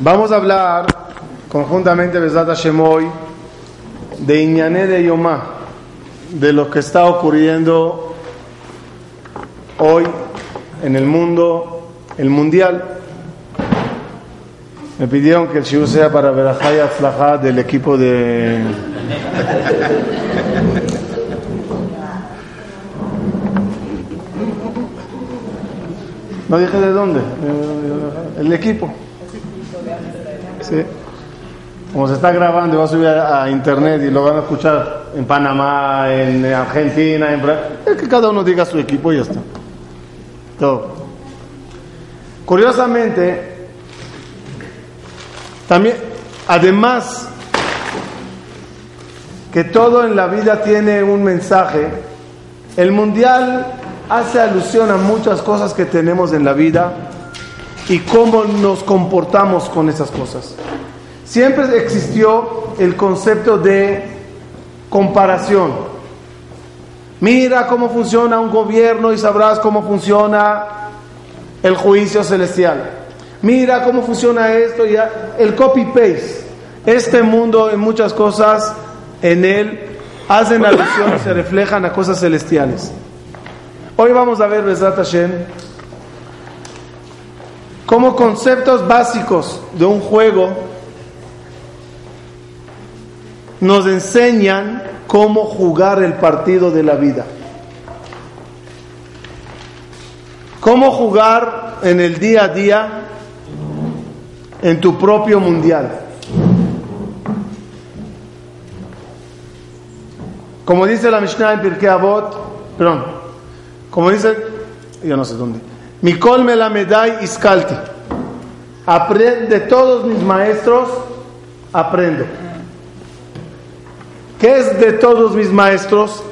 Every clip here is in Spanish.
Vamos a hablar conjuntamente, Besat Hashem, hoy de Iñané de Yomá, de lo que está ocurriendo hoy en el mundo, el mundial. Me pidieron que el shiur sea para Berajaya Flajá del equipo de. No dije de dónde, el equipo. Sí. Como se está grabando y va a subir a, internet y lo van a escuchar en Panamá, en Argentina, en es que cada uno diga su equipo y ya está. Todo. Curiosamente, también, además que todo en la vida tiene un mensaje, el mundial hace alusión a muchas cosas que tenemos en la vida y cómo nos comportamos con esas cosas. Siempre existió el concepto de comparación. Mira cómo funciona un gobierno y sabrás cómo funciona el juicio celestial. Mira cómo funciona esto y el copy-paste. Este mundo en muchas cosas en él hacen alusión y se reflejan a cosas celestiales. Hoy vamos a ver Besrat Hashem como conceptos básicos de un juego nos enseñan cómo jugar el partido de la vida. Cómo jugar en el día a día en tu propio mundial. Como dice la Mishnah en Pirkei Avot, perdón, como dice, yo no sé dónde, Mikol Melamedai Iskalti, de todos mis maestros, aprendo. ¿Qué es de todos mis maestros?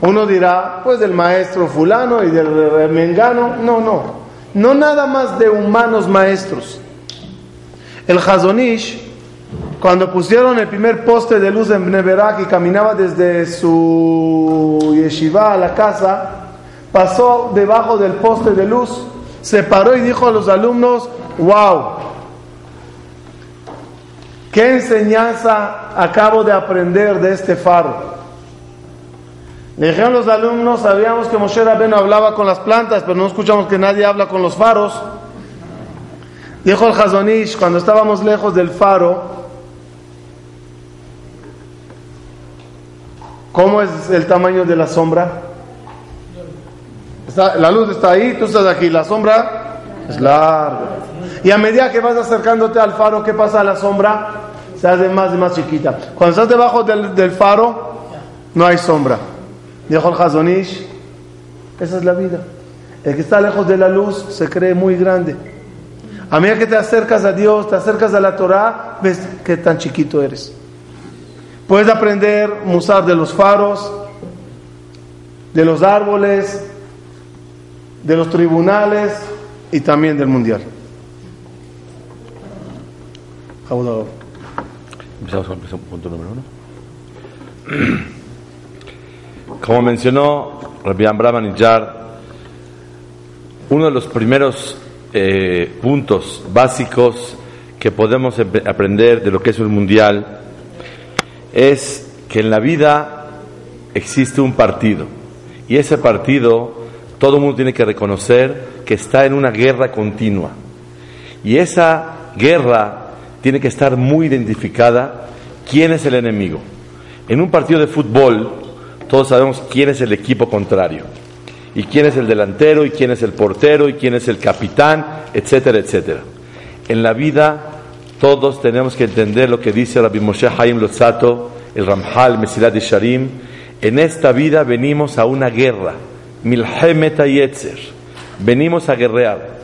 Uno dirá, pues del maestro fulano y del mengano. No, no. No nada más de humanos maestros. El Hazonish, cuando pusieron el primer poste de luz en Bneberak y caminaba desde su yeshiva a la casa, pasó debajo del poste de luz, se paró y dijo a los alumnos, wow, ¿qué enseñanza acabo de aprender de este faro? Le dijeron los alumnos, sabíamos que Moshe Rabbeinu hablaba con las plantas, pero no escuchamos que nadie habla con los faros. Dijo el Hazonish, cuando estábamos lejos del faro, ¿cómo es el tamaño de la sombra? La luz está ahí, tú estás aquí, la sombra es larga. Y a medida que vas acercándote al faro, ¿qué pasa la sombra? Se hace más y más chiquita. Cuando estás debajo del, del faro, no hay sombra. Dijo el Hazonish, esa es la vida. El que está lejos de la luz se cree muy grande. A medida que te acercas a Dios, te acercas a la Torah, ves qué tan chiquito eres. Puedes aprender musar de los faros, de los árboles, de los tribunales y también del mundial. Empezamos con el punto número uno. Como mencionó Rabbi Amram uno de los primeros eh, puntos básicos que podemos aprender de lo que es un mundial es que en la vida existe un partido y ese partido todo el mundo tiene que reconocer que está en una guerra continua y esa guerra tiene que estar muy identificada quién es el enemigo. En un partido de fútbol todos sabemos quién es el equipo contrario y quién es el delantero y quién es el portero y quién es el capitán, etcétera, etcétera. En la vida todos tenemos que entender lo que dice Rabbi Moshe Haim Lotzato, el Ramhal, Mesilat Sharim. En esta vida venimos a una guerra, Milhemet Yetzer. venimos a guerrear.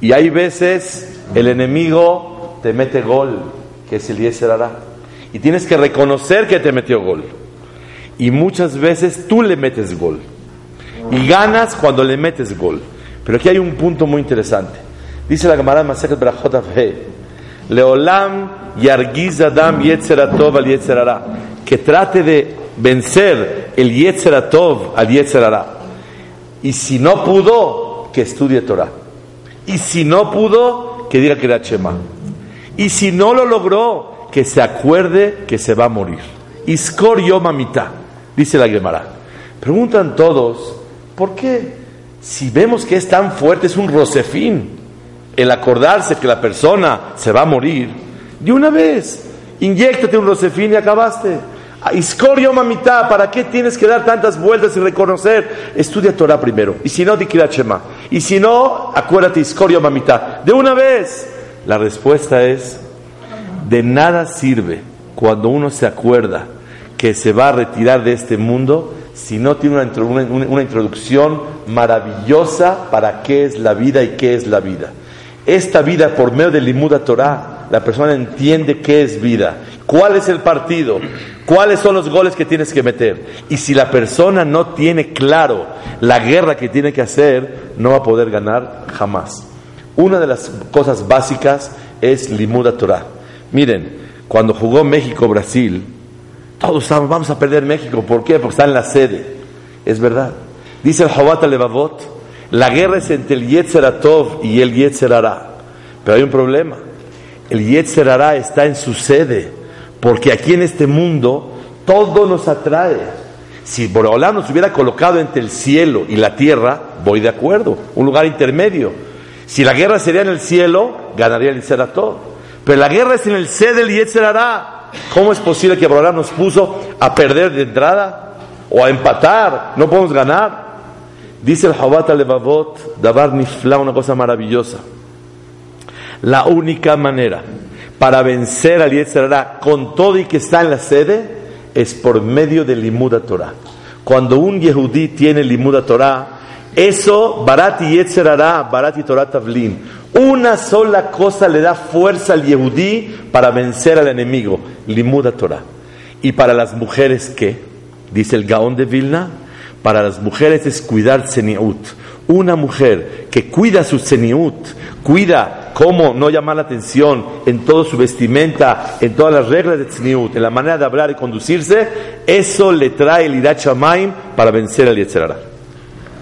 Y hay veces el enemigo te mete gol, que es el Yeser Y tienes que reconocer que te metió gol. Y muchas veces tú le metes gol. Y ganas cuando le metes gol. Pero aquí hay un punto muy interesante. Dice la Gemara Masechet Brachot Leolam Yargiz Adam Yetzeratov al Yetzerara. Que trate de vencer el Yetzeratov al Yetzerara. Y si no pudo, que estudie Torah. Y si no pudo, que diga que era Chema. Y si no lo logró, que se acuerde que se va a morir. Iskor Yomamita, dice la Gemara. Preguntan todos, ¿por qué? Si vemos que es tan fuerte, es un rosefín, el acordarse que la persona se va a morir, de una vez, inyectate un rosefín y acabaste. Iscorio mamita, ¿para qué tienes que dar tantas vueltas y reconocer? Estudia Torah primero. Y si no, dikira Shema. Y si no, acuérdate, Iscorio mamita. De una vez. La respuesta es: de nada sirve cuando uno se acuerda que se va a retirar de este mundo si no tiene una, una introducción maravillosa para qué es la vida y qué es la vida. Esta vida, por medio de Limuda Torah, la persona entiende qué es vida, cuál es el partido, cuáles son los goles que tienes que meter. Y si la persona no tiene claro la guerra que tiene que hacer, no va a poder ganar jamás. Una de las cosas básicas es Limuda Torah. Miren, cuando jugó México-Brasil, todos estaban, vamos a perder México. ¿Por qué? Porque está en la sede. Es verdad. Dice el Jabat Levavot, la guerra es entre el Yetzer y el Yetzer Pero hay un problema. El Yetzer está en su sede. Porque aquí en este mundo todo nos atrae. Si Boreolá nos hubiera colocado entre el cielo y la tierra, voy de acuerdo. Un lugar intermedio. Si la guerra sería en el cielo, ganaría el Yetzer Pero la guerra es en el sede del Yetzer ¿Cómo es posible que Boreolá nos puso a perder de entrada o a empatar? No podemos ganar. Dice el Jabat Levavot, Dabar Nifla, una cosa maravillosa. La única manera para vencer al Yetzerara con todo y que está en la sede es por medio del Limuda Torah. Cuando un Yehudí tiene Limuda Torah, eso, Barati Yetzerara, Barati Torah Tavlin, una sola cosa le da fuerza al Yehudí para vencer al enemigo, Limuda Torah. Y para las mujeres, ¿qué? Dice el Gaón de Vilna, para las mujeres es cuidar Seniut. Una mujer que cuida su Seniut, cuida cómo no llamar la atención en toda su vestimenta, en todas las reglas de Seniut, en la manera de hablar y conducirse, eso le trae el Irat para vencer al Yetzerara.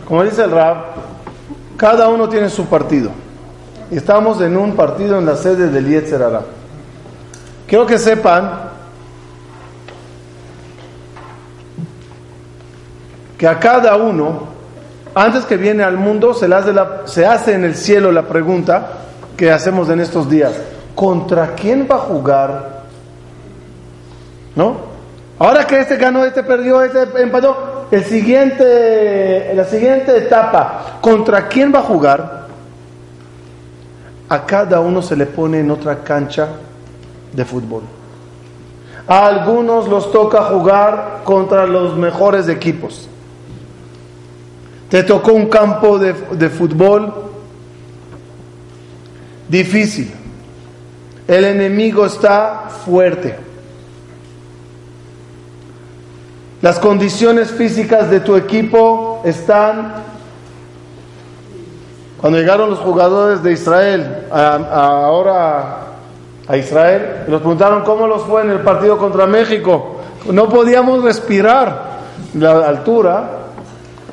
Como dice el Rab, cada uno tiene su partido. Estamos en un partido en la sede del Yetzerara. Quiero que sepan que a cada uno, antes que viene al mundo, se, le hace se hace en el cielo la pregunta que hacemos en estos días. ¿Contra quién va a jugar? ¿No? Ahora que este ganó, este perdió, este empató, el siguiente, la siguiente etapa, ¿contra quién va a jugar? A cada uno se le pone en otra cancha de fútbol. A algunos los toca jugar contra los mejores equipos. Te tocó un campo de, fútbol difícil. El enemigo está fuerte. Las condiciones físicas de tu equipo están... Cuando llegaron los jugadores de Israel, ahora a Israel, nos preguntaron cómo los fue en el partido contra México. No podíamos respirar la altura.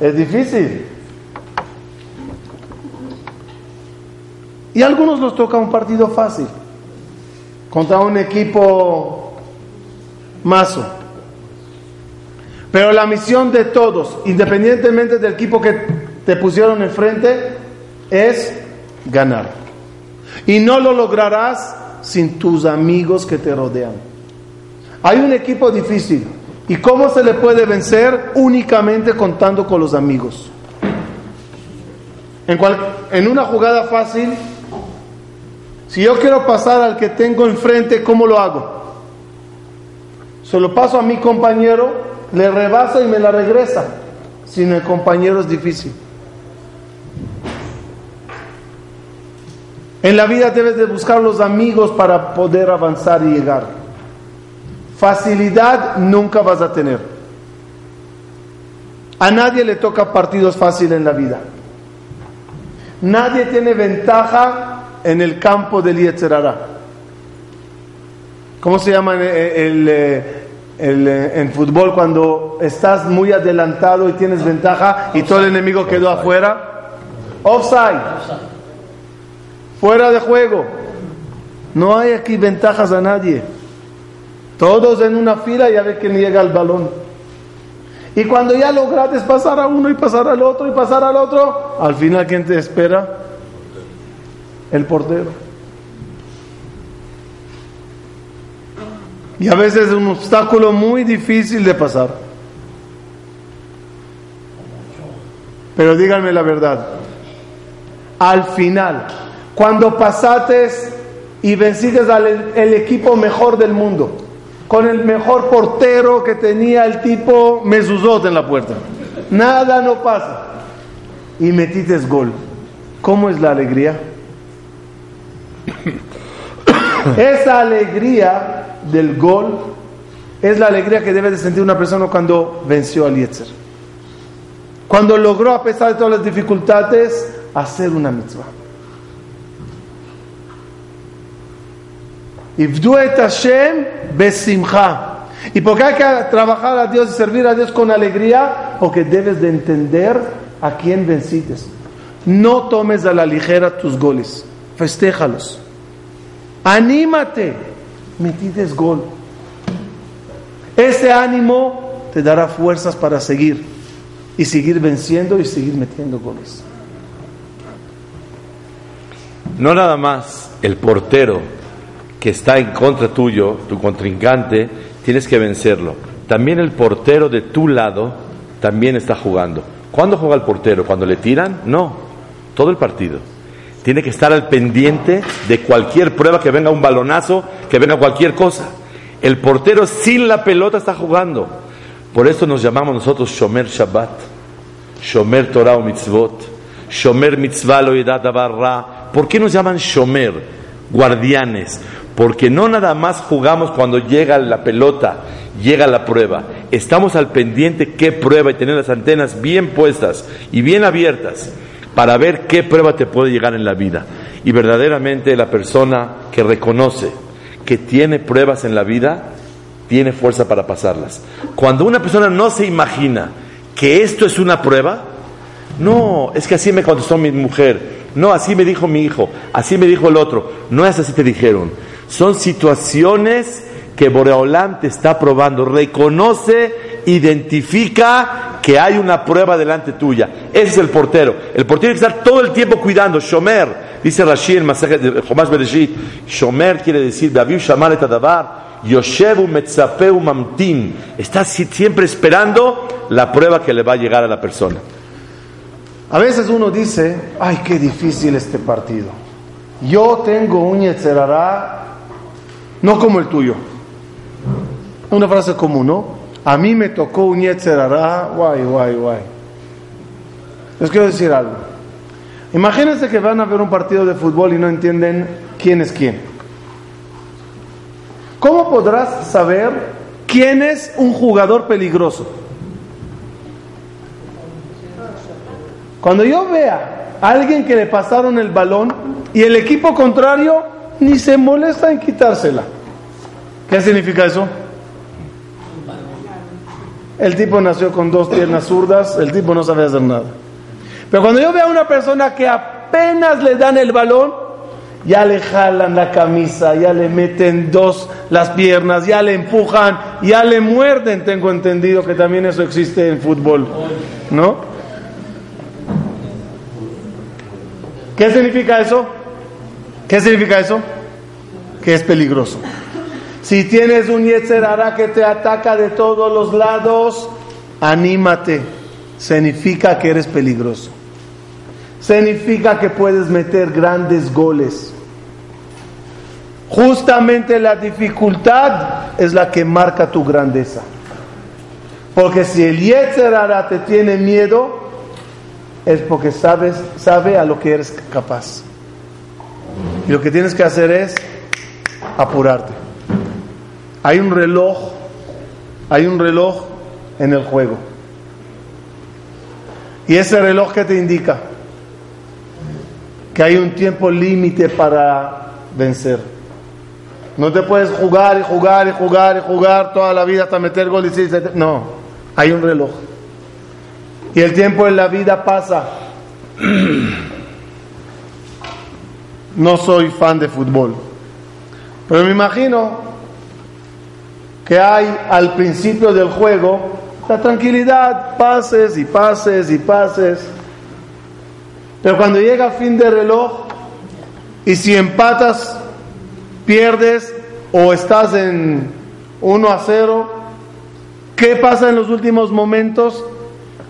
Es difícil. Y a algunos nos toca un partido fácil contra un equipo mazo. Pero la misión de todos, independientemente del equipo que te pusieron enfrente, es ganar. Y no lo lograrás sin tus amigos que te rodean. Hay un equipo difícil, ¿Y cómo se le puede vencer? Únicamente contando con los amigos. En, en una jugada fácil, si yo quiero pasar al que tengo enfrente, ¿cómo lo hago? Se lo paso a mi compañero, le rebasa y me la regresa. Sin el compañero es difícil. En la vida debes de buscar los amigos para poder avanzar y llegar. Facilidad nunca vas a tener. A nadie le toca partidos fáciles en la vida. Nadie tiene ventaja en el campo del Yetzerara. ¿Cómo se llama el, eh, eh, en fútbol cuando estás muy adelantado y tienes ventaja y todo el enemigo quedó afuera? Offside. Fuera de juego. No hay aquí ventajas a nadie. Todos en una fila y a ver quién llega al balón. Y cuando ya lograste pasar a uno y pasar al otro y pasar al otro, al final ¿quién te espera? El portero. Y a veces es un obstáculo muy difícil de pasar. Pero díganme la verdad. Al final, cuando pasaste y venciste al equipo mejor del mundo, con el mejor portero que tenía el tipo Mesuzot en la puerta, nada no pasa. Y metiste gol. ¿Cómo es la alegría? Esa alegría del gol es la alegría que debe de sentir una persona cuando venció al Yetzer. Cuando logró, a pesar de todas las dificultades, hacer una mitzvah. ¿Y por qué hay que trabajar a Dios y servir a Dios con alegría? Porque debes de entender a quién vencites. No tomes a la ligera tus goles, festéjalos. Anímate, metides gol. Ese ánimo te dará fuerzas para seguir y seguir venciendo y seguir metiendo goles. No nada más el portero que está en contra tuyo, tu contrincante, tienes que vencerlo. También el portero de tu lado también está jugando. ¿Cuándo juega el portero? ¿Cuando le tiran? No, todo el partido. Tiene que estar al pendiente de cualquier prueba, que venga un balonazo, que venga cualquier cosa. El portero sin la pelota está jugando. Por eso nos llamamos nosotros Shomer Shabbat, Shomer Torah o Mitzvot, Shomer Mitzvah lo Barra. ¿Por qué nos llaman Shomer? Guardianes porque no nada más jugamos cuando llega la pelota, llega la prueba. Estamos al pendiente qué prueba y tener las antenas bien puestas y bien abiertas para ver qué prueba te puede llegar en la vida. Y verdaderamente la persona que reconoce que tiene pruebas en la vida, tiene fuerza para pasarlas. Cuando una persona no se imagina que esto es una prueba, no, es que así me contestó mi mujer, no, así me dijo mi hijo, así me dijo el otro, no es así te dijeron. Son situaciones que Boreolán te está probando. Reconoce, identifica que hay una prueba delante tuya. Ese es el portero. El portero tiene que estar todo el tiempo cuidando. Shomer, dice Rashi en Jomash Bereshit. Shomer quiere decir, David Shamar et Adabar. Yoshevu Metzapeu Mamtin. Está siempre esperando la prueba que le va a llegar a la persona. A veces uno dice, ay, qué difícil este partido. Yo tengo un Yetzerará no como el tuyo. Una frase común, ¿no? A mí me tocó un Yetzerará, guay, guay, guay. Les quiero decir algo. Imagínense que van a ver un partido de fútbol y no entienden quién es quién. ¿Cómo podrás saber quién es un jugador peligroso? Cuando yo vea a alguien que le pasaron el balón y el equipo contrario ni se molesta en quitársela. ¿Qué significa eso? El tipo nació con dos piernas zurdas, el tipo no sabe hacer nada. Pero cuando yo veo a una persona que apenas le dan el balón, ya le jalan la camisa, ya le meten dos las piernas, ya le empujan, ya le muerden, tengo entendido que también eso existe en fútbol, ¿no? ¿Qué significa eso? ¿Qué significa eso? Que es peligroso. Si tienes un Yetzerara que te ataca de todos los lados, anímate. Significa que eres peligroso. Significa que puedes meter grandes goles. Justamente la dificultad es la que marca tu grandeza. Porque si el Yetzerara te tiene miedo, es porque sabes, sabe a lo que eres capaz. Y lo que tienes que hacer es apurarte. Hay un reloj, hay un reloj en el juego. Y ese reloj que te indica que hay un tiempo límite para vencer. No te puedes jugar y jugar y jugar y jugar toda la vida hasta meter gol y sí, no, hay un reloj. Y el tiempo en la vida pasa. No soy fan de fútbol, pero me imagino que hay al principio del juego la tranquilidad, pases y pases y pases. Pero cuando llega fin de reloj y si empatas, pierdes o estás en 1 a 0, ¿qué pasa en los últimos momentos?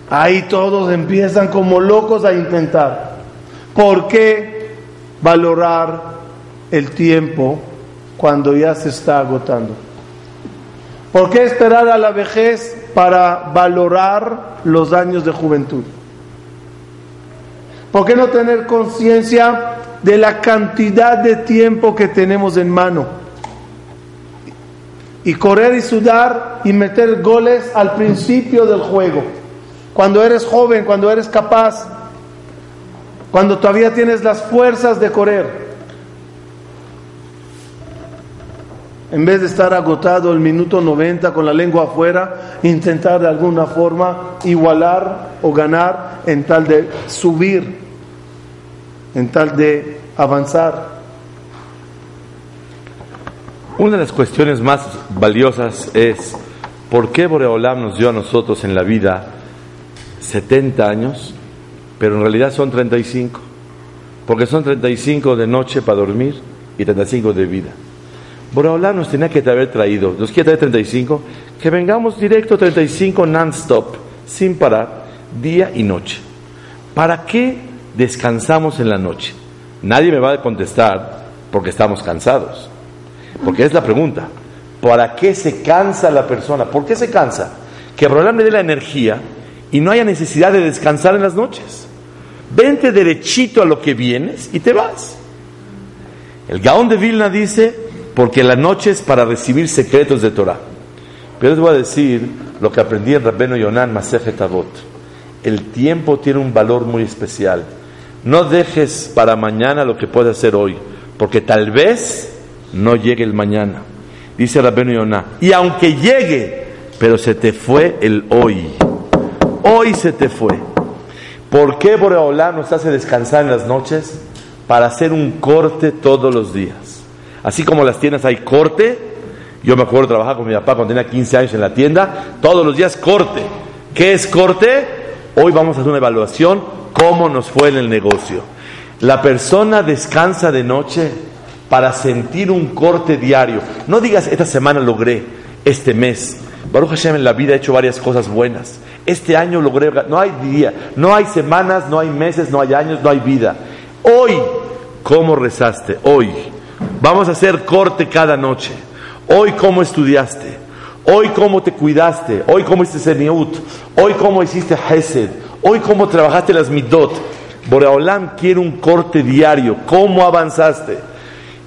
Ahí todos empiezan como locos a intentar. ¿Por qué valorar el tiempo cuando ya se está agotando? ¿Por qué esperar a la vejez para valorar los años de juventud? ¿Por qué no tener conciencia de la cantidad de tiempo que tenemos en mano? Y correr y sudar y meter goles al principio del juego. Cuando eres joven, cuando eres capaz, cuando todavía tienes las fuerzas de correr. En vez de estar agotado el minuto 90 con la lengua afuera, intentar de alguna forma igualar o ganar en tal de subir, en tal de avanzar. Una de las cuestiones más valiosas es por qué Boreolam nos dio a nosotros en la vida 70 años, pero en realidad son 35, porque son 35 de noche para dormir y 35 de vida. Boreolam nos tenía que haber traído, nos quiere traer 35, que vengamos directo 35 non-stop, sin parar, día y noche. ¿Para qué descansamos en la noche? Nadie me va a contestar porque estamos cansados. Porque es la pregunta. ¿Para qué se cansa la persona? ¿Por qué se cansa? Que Boreolam le dé la energía y no haya necesidad de descansar en las noches. Vente derechito a lo que vienes y te vas. El Gaón de Vilna dice, porque la noche es para recibir secretos de Torah. Pero les voy a decir lo que aprendí en Rabbeno Yonan Masejet Avot. El tiempo tiene un valor muy especial. No dejes para mañana lo que puedes hacer hoy, porque tal vez no llegue el mañana. Dice Rabbeno Yoná, y aunque llegue, pero se te fue el hoy. Hoy se te fue. ¿Por qué Boreolá nos hace descansar en las noches? Para hacer un corte todos los días. Así como las tiendas hay corte, yo me acuerdo trabajar con mi papá cuando tenía 15 años en la tienda, todos los días corte. ¿Qué es corte? Hoy vamos a hacer una evaluación, cómo nos fue en el negocio. La persona descansa de noche para sentir un corte diario. No digas, esta semana logré, este mes. Baruch Hashem en la vida ha hecho varias cosas buenas. Este año logré, no hay día, no hay semanas, no hay meses, no hay años, no hay vida. Hoy, ¿cómo rezaste? Hoy Vamos a hacer corte cada noche. Hoy cómo estudiaste. Hoy cómo te cuidaste. Hoy cómo hiciste seniut. Hoy cómo hiciste hesed. Hoy cómo trabajaste las midot. Boreolam quiere un corte diario. ¿Cómo avanzaste?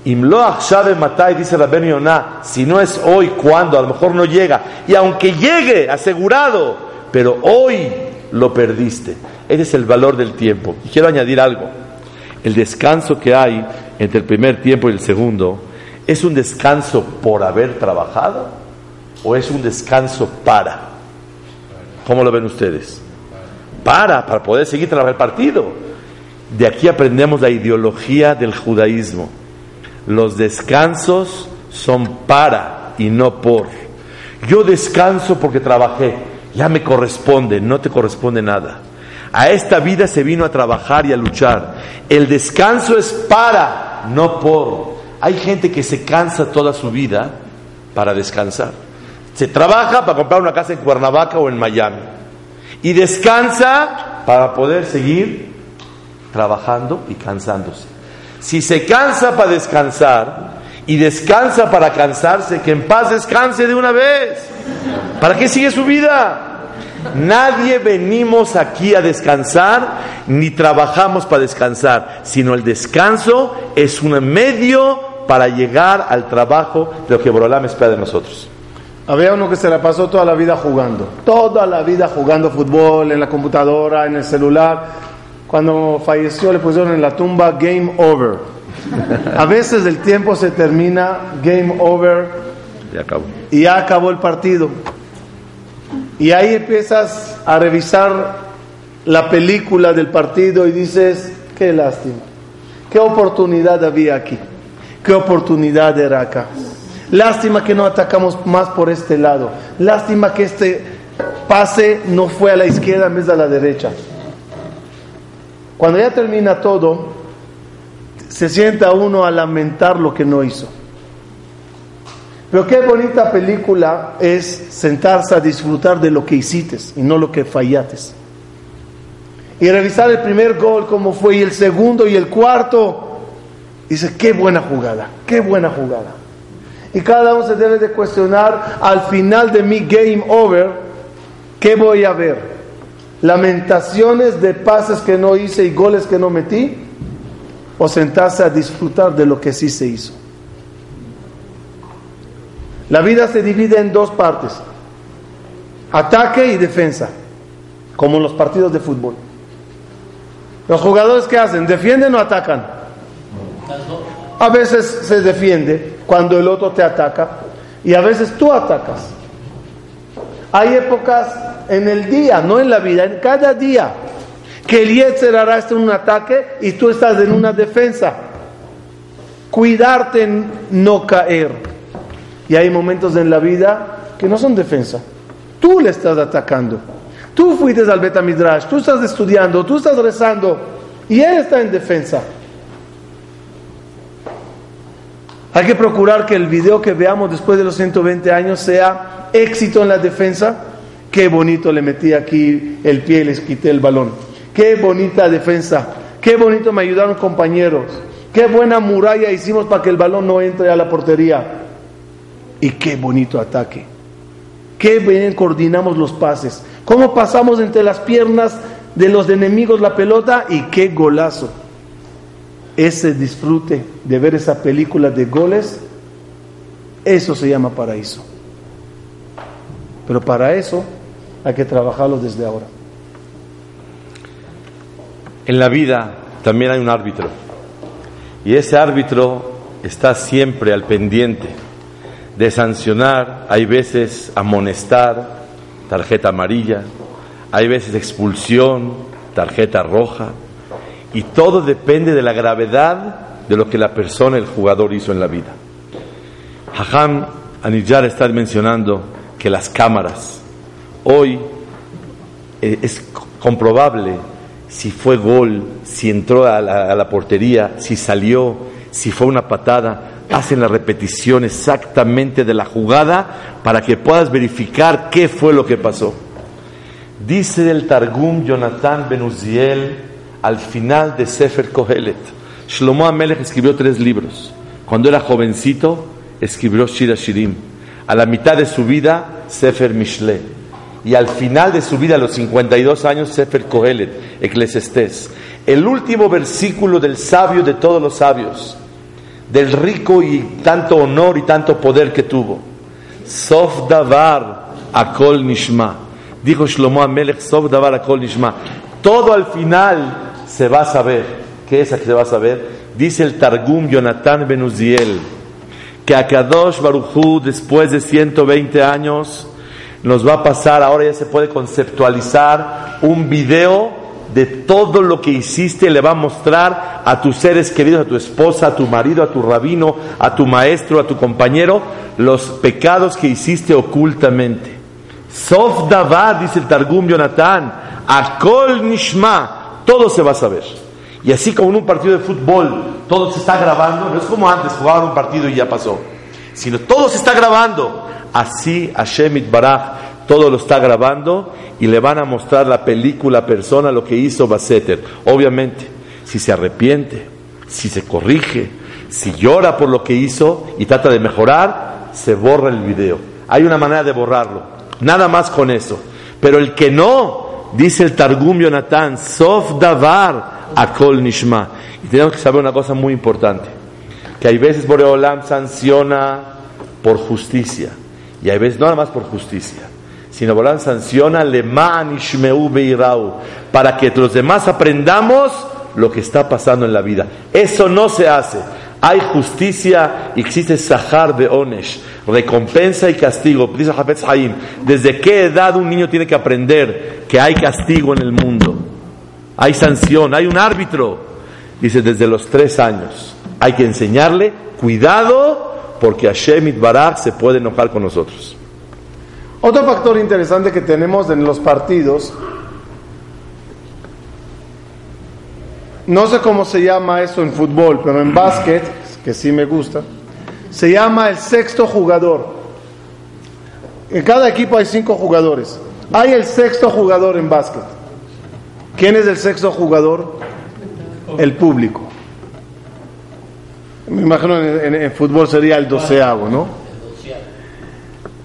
Imloach Shabe Matai, dice la Yonah, si no es hoy, ¿cuándo? A lo mejor no llega. Y aunque llegue, asegurado, pero hoy lo perdiste. Ese es el valor del tiempo. Y quiero añadir algo. El descanso que hay entre el primer tiempo y el segundo, ¿es un descanso por haber trabajado o es un descanso para? ¿Cómo lo ven ustedes? Para, para poder seguir trabajando el partido. De aquí aprendemos la ideología del judaísmo. Los descansos son para y no por. Yo descanso porque trabajé, ya me corresponde, no te corresponde nada. A esta vida se vino a trabajar y a luchar. El descanso es para no por. Hay gente que se cansa toda su vida para descansar. Se trabaja para comprar una casa en Cuernavaca o en Miami. Y descansa para poder seguir trabajando y cansándose. Si se cansa para descansar y descansa para cansarse, que en paz descanse de una vez. ¿Para qué sigue su vida? Nadie venimos aquí a descansar ni trabajamos para descansar, sino el descanso es un medio para llegar al trabajo de lo que Borolam espera de nosotros. Había uno que se la pasó toda la vida jugando, toda la vida jugando fútbol en la computadora, en el celular. Cuando falleció le pusieron en la tumba Game Over. A veces el tiempo se termina, Game Over, Ya acabó. y ya acabó el partido. Y ahí empiezas a revisar la película del partido y dices, qué lástima, qué oportunidad había aquí, qué oportunidad era acá. Lástima que no atacamos más por este lado, lástima que este pase no fue a la izquierda en vez de a la derecha. Cuando ya termina todo, se sienta uno a lamentar lo que no hizo. Pero qué bonita película es sentarse a disfrutar de lo que hiciste y no lo que fallates. Y revisar el primer gol, cómo fue, y el segundo y el cuarto. Dice, qué buena jugada, qué buena jugada. Y cada uno se debe de cuestionar al final de mi game over, ¿qué voy a ver? ¿Lamentaciones de pases que no hice y goles que no metí? ¿O sentarse a disfrutar de lo que sí se hizo? La vida se divide en dos partes, ataque y defensa, como en los partidos de fútbol. Los jugadores que hacen, defienden o atacan. A veces se defiende cuando el otro te ataca y a veces tú atacas. Hay épocas en el día, no en la vida, en cada día, que el Yetzer hará un ataque y tú estás en una defensa. Cuidarte en no caer. Y hay momentos en la vida que no son defensa. Tú le estás atacando. Tú fuiste al Beta Midrash, tú estás estudiando, tú estás rezando y él está en defensa. Hay que procurar que el video que veamos después de los 120 años sea éxito en la defensa. Qué bonito le metí aquí el pie y les quité el balón. Qué bonita defensa. Qué bonito me ayudaron compañeros. Qué buena muralla hicimos para que el balón no entre a la portería. Y qué bonito ataque. Qué bien coordinamos los pases. Cómo pasamos entre las piernas de los enemigos la pelota y qué golazo. Ese disfrute de ver esa película de goles, eso se llama paraíso. Pero para eso hay que trabajarlo desde ahora. En la vida también hay un árbitro. Y ese árbitro está siempre al pendiente de sancionar, hay veces amonestar, tarjeta amarilla, hay veces expulsión, tarjeta roja, y todo depende de la gravedad de lo que la persona, el jugador hizo en la vida. Hajam Anillar está mencionando que las cámaras, hoy eh, es comprobable si fue gol, si entró a la, a la portería, si salió, si fue una patada, hacen la repetición exactamente de la jugada para que puedas verificar qué fue lo que pasó. Dice el Targum Jonathan Ben Uziel al final de Sefer Kohelet. Shlomo Amelech escribió tres libros. Cuando era jovencito, escribió Shira Shirim. A la mitad de su vida, Sefer Mishle. Y al final de su vida, a los 52 años, Sefer Kohelet, Eclesiastés. El último versículo del sabio de todos los sabios del rico y tanto honor y tanto poder que tuvo. Sof davar akol nishma. Dijo Shlomo Amelech, Sof davar akol nishma. Todo al final se va a saber. ¿Qué es que se va a saber? Dice el Targum Jonathan Ben Uziel que a Kadosh Baruchu después de 120 años nos va a pasar, ahora ya se puede conceptualizar un video de todo lo que hiciste, le va a mostrar a tus seres queridos, a tu esposa, a tu marido, a tu rabino, a tu maestro, a tu compañero, los pecados que hiciste ocultamente. Sof Davar, dice el Targum Jonathan, Akol Nishma, todo se va a saber. Y así como en un partido de fútbol, todo se está grabando, no es como antes, jugaban un partido y ya pasó, sino todo se está grabando. Así Hashem Itbaraj todo lo está grabando y le van a mostrar la película persona lo que hizo Baseter. Obviamente, si se arrepiente, si se corrige, si llora por lo que hizo y trata de mejorar, se borra el video. Hay una manera de borrarlo, nada más con eso. Pero el que no, dice el Targum Yonatán, Sof Davar Akol Nishma. Y tenemos que saber una cosa muy importante, que hay veces Boreolam sanciona por justicia, y hay veces no nada más por justicia, sino Boreolam sanciona Leman Ishmeu Beirau, para que los demás aprendamos lo que está pasando en la vida. Eso no se hace. Hay justicia existe Sahar de Onesh, recompensa y castigo. Dice Hafez Haim, ¿desde qué edad un niño tiene que aprender que hay castigo en el mundo? Hay sanción, hay un árbitro. Dice, desde los tres años. Hay que enseñarle, cuidado, porque Hashem Barak se puede enojar con nosotros. Otro factor interesante que tenemos en los partidos no sé cómo se llama eso en fútbol, pero en básquet, que sí me gusta, se llama el sexto jugador. En cada equipo hay cinco jugadores. Hay el sexto jugador en básquet. ¿Quién es el sexto jugador? El público. Me imagino en, en fútbol sería el doceavo, ¿no?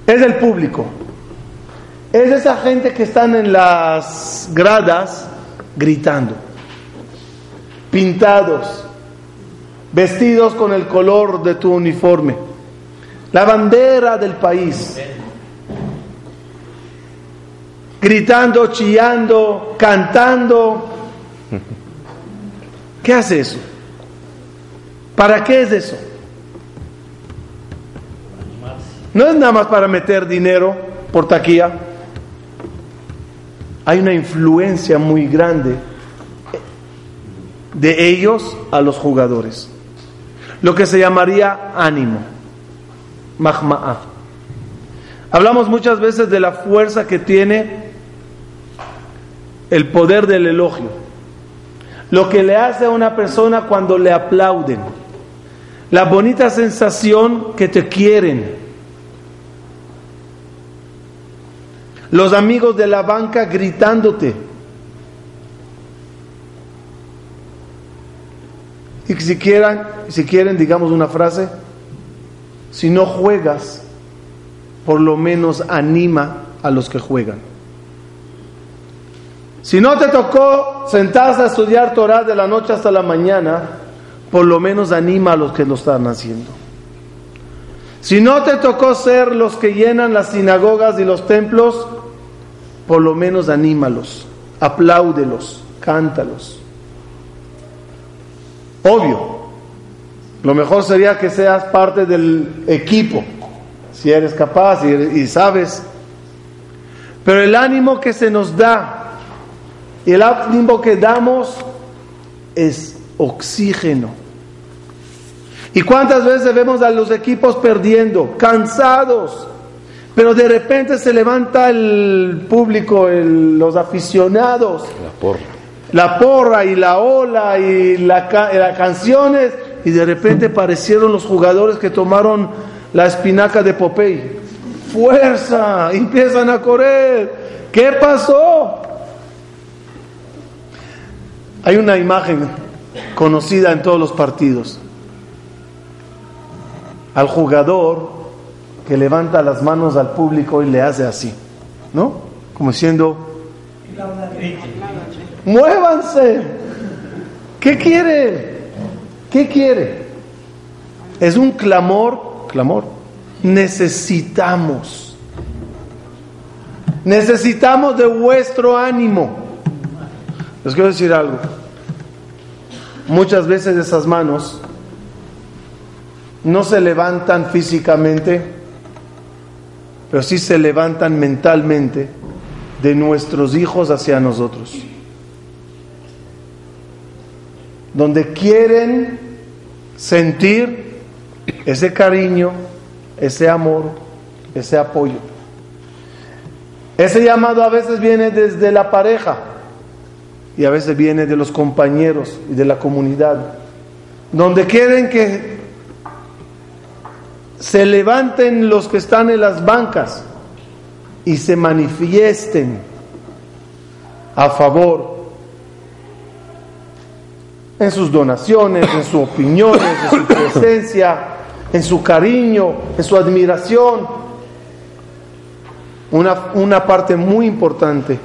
Es el público. Es esa gente que están en las gradas gritando pintados, vestidos con el color de tu uniforme, la bandera del país, gritando, chillando, cantando. ¿Qué hace eso? ¿Para qué es eso? No es nada más para meter dinero por taquilla. Hay una influencia muy grande de ellos a los jugadores. Lo que se llamaría ánimo, mahma'a. Hablamos muchas veces de la fuerza que tiene el poder del elogio. Lo que le hace a una persona cuando le aplauden. La bonita sensación que te quieren. Los amigos de la banca gritándote. Y si, quieran, si quieren, digamos una frase, si no juegas, por lo menos anima a los que juegan. Si no te tocó sentarse a estudiar Torah de la noche hasta la mañana, por lo menos anima a los que lo están haciendo. Si no te tocó ser los que llenan las sinagogas y los templos, por lo menos anímalos, apláudelos, cántalos. Obvio. Lo mejor sería que seas parte del equipo, si eres capaz y, sabes. Pero el ánimo que se nos da y el ánimo que damos es oxígeno. ¿Y cuántas veces vemos a los equipos perdiendo, cansados? Pero de repente se levanta el público, los aficionados. La porra la porra y la ola y las canciones y de repente aparecieron los jugadores que tomaron la espinaca de Popey. Fuerza, empiezan a correr. ¿Qué pasó? Hay una imagen conocida en todos los partidos. Al jugador que levanta las manos al público y le hace así, ¿no? Como diciendo, muévanse. ¿Qué quiere? ¿Qué quiere? Es un clamor, clamor. Necesitamos. Necesitamos de vuestro ánimo. Les quiero decir algo. Muchas veces esas manos no se levantan físicamente, pero sí se levantan mentalmente de nuestros hijos hacia nosotros. donde quieren sentir ese cariño, ese amor, ese apoyo. Ese llamado a veces viene desde la pareja y a veces viene de los compañeros y de la comunidad, donde quieren que se levanten los que están en las bancas y se manifiesten a favor en sus donaciones, en sus opiniones, en su presencia, en su cariño, en su admiración. una, una parte muy importante,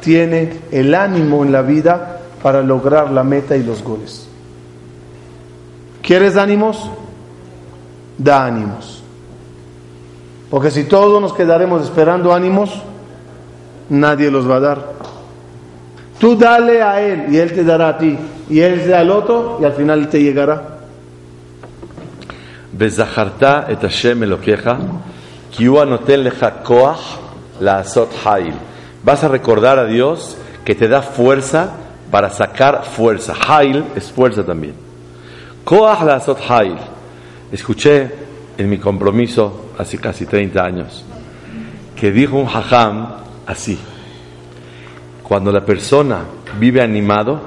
tiene el ánimo en la vida para lograr la meta y los goles. ¿Quieres ánimos? Da ánimos. Porque si todos nos quedaremos esperando ánimos, nadie los va a dar. Tú dale a él y él te dará a ti. Y él da al otro y al final te llegará. et Hashem כי הוא הנותן לך כוח לעשות חיל. Vas a recordar a Dios que te da fuerza para sacar fuerza. Hail es fuerza también. Koach לעשות חיל. Escuché en mi compromiso hace casi 30 años que dijo un hajam así. Cuando la persona vive animado,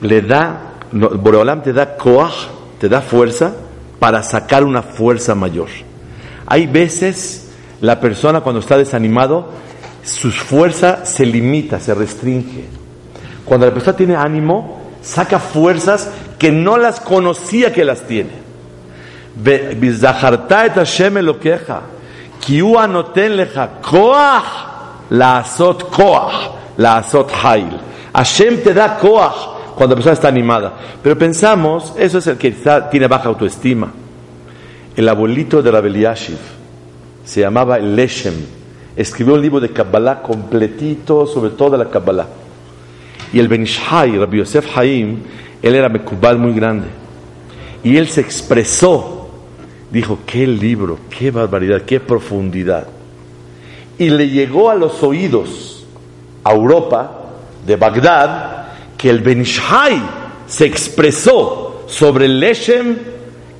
le da, Boreolam te da koach, te da fuerza para sacar una fuerza mayor. Hay veces la persona cuando está desanimado, su fuerza se limita, se restringe. Cuando la persona tiene ánimo, saca fuerzas que no las conocía que las tiene. Hashem te da cuando la persona está animada. Pero pensamos, eso es el que tiene baja autoestima. El abuelito de Rabel Yashiv se llamaba Leshem. Escribió un libro de Kabbalah completito sobre toda la Kabbalah. Y el Benishai, Rabbi Yosef Haim, él era mekubal muy grande. Y él se expresó, dijo, qué libro, qué barbaridad, qué profundidad. Y le llegó a los oídos a Europa, de Bagdad, que el Benishai se expresó sobre el Leshem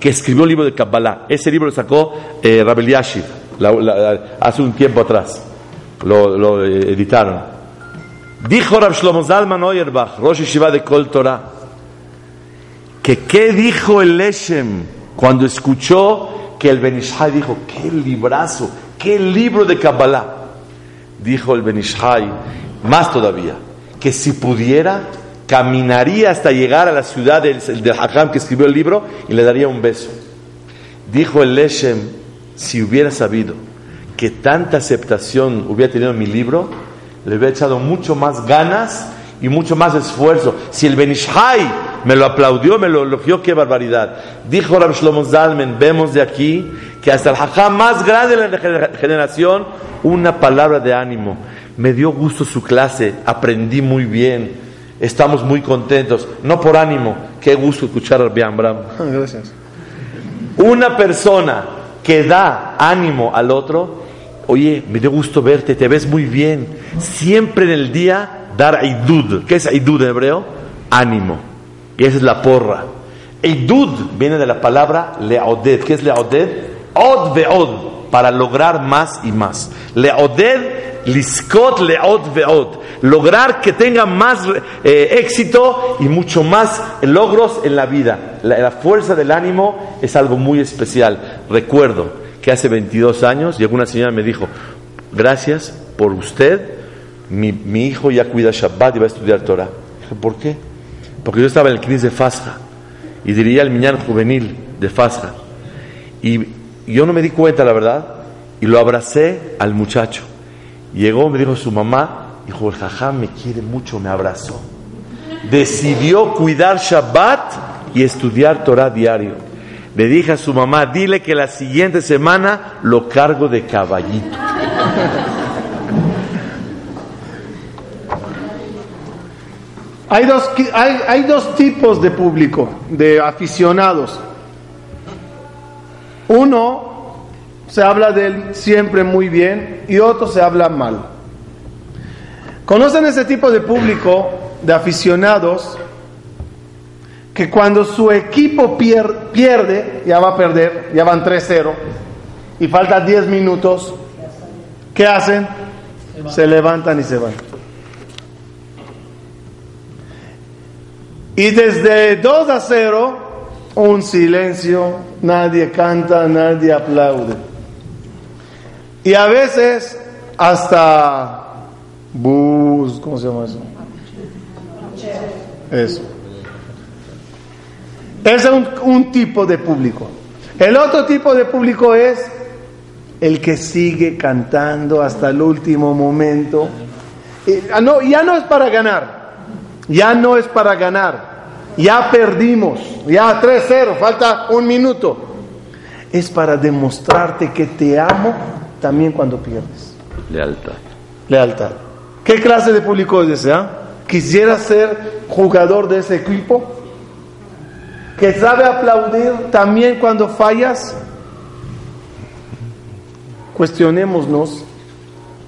que escribió el libro de Kabbalah. Ese libro lo sacó eh, Rabel hace un tiempo atrás. Lo, editaron. Dijo Rab Shlomo Zalman Oyerbach, Rosh Yeshiva de Kol Torah, que qué dijo el Leshem cuando escuchó que el Benishai dijo, qué librazo, qué libro de Kabbalah. Dijo el Benishai, más todavía, que si pudiera caminaría hasta llegar a la ciudad del, del Hakam que escribió el libro y le daría un beso. Dijo el Leshem, si hubiera sabido que tanta aceptación hubiera tenido mi libro, le hubiera echado mucho más ganas y mucho más esfuerzo. Si el Benishai me lo aplaudió, me lo elogió, qué barbaridad. Dijo Rab Shlomo Zalmen, vemos de aquí que hasta el Hakam más grande de la generación, una palabra de ánimo. Me dio gusto su clase, aprendí muy bien estamos muy contentos, no por ánimo, qué gusto escuchar a Bian Bram. Gracias. Una persona que da ánimo al otro, oye, me dio gusto verte, te ves muy bien. Siempre en el día dar aidud. ¿Qué es aidud en hebreo? Ánimo. Y esa es la porra. Aidud viene de la palabra leoded. ¿Qué es leoded? Od veod, para lograr más y más. Leoded, liskot leod veod lograr que tenga más eh, éxito y mucho más logros en la vida. La, fuerza del ánimo es algo muy especial. Recuerdo que hace 22 años y alguna señora me dijo, gracias por usted, mi, hijo ya cuida Shabbat y va a estudiar Torah. Dije, ¿por qué? Porque yo estaba en el crisis de Fasja y diría el miñán juvenil de Fasja. Y yo no me di cuenta, la verdad, y lo abracé al muchacho. Llegó, me dijo su mamá, Dijo, el jajam me quiere mucho, me abrazó. Decidió cuidar Shabbat y estudiar Torah diario. Le dije a su mamá, dile que la siguiente semana lo cargo de caballito. Hay dos, hay, hay dos tipos de público, de aficionados. Uno se habla de él siempre muy bien y otro se habla mal. ¿Conocen ese tipo de público, de aficionados, que cuando su equipo pierde, ya va a perder, ya van 3-0, y faltan 10 minutos, ¿qué hacen? Se levantan y se van. Y desde 2 a 0, un silencio, nadie canta, nadie aplaude. Y a veces hasta Bus, ¿cómo se llama eso? Eso. Ese es un, tipo de público. El otro tipo de público es el que sigue cantando hasta el último momento. Ah, no, ya no es para ganar, ya no es para ganar, ya perdimos, ya 3-0, falta un minuto. Es para demostrarte que te amo también cuando pierdes. Lealtad. Lealtad. ¿Qué clase de público es ese? Ah? ¿Quisiera ser jugador de ese equipo? ¿Que sabe aplaudir también cuando fallas? Cuestionémonos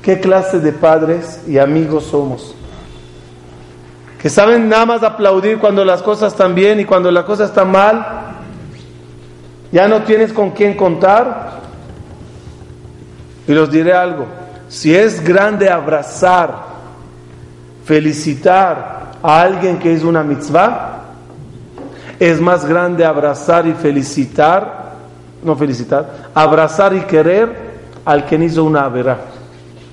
qué clase de padres y amigos somos. Que saben nada más aplaudir cuando las cosas están bien y cuando las cosas están mal. Ya no tienes con quién contar. Y los diré algo. Si es grande abrazar felicitar a alguien que es una mitzvah, es más grande abrazar y felicitar, no felicitar, abrazar y querer al que hizo una avera.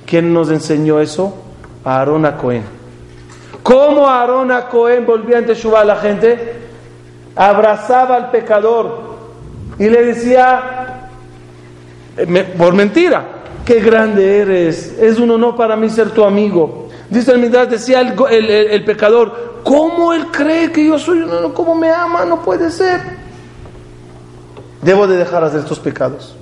¿Quién nos enseñó eso? A Aarón Cohen. ¿Cómo Aarón a Cohen volvía ante Shubá a la gente? Abrazaba al pecador y le decía, eh, por mentira, qué grande eres, es un honor para mí ser tu amigo. Dice el decía el, pecador, ¿cómo él cree que yo soy? No, ¿Cómo me ama? No puede ser. Debo de dejar hacer estos pecados.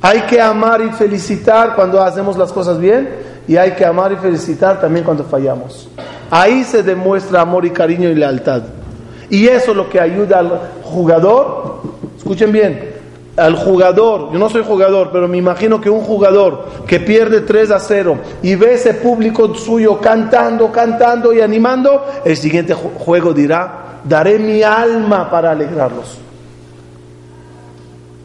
Hay que amar y felicitar cuando hacemos las cosas bien y hay que amar y felicitar también cuando fallamos. Ahí se demuestra amor y cariño y lealtad. Y eso es lo que ayuda al jugador, escuchen bien, al jugador, yo no soy jugador, pero me imagino que un jugador que pierde 3 a 0 y ve ese público suyo cantando, cantando y animando, el siguiente juego dirá, daré mi alma para alegrarlos.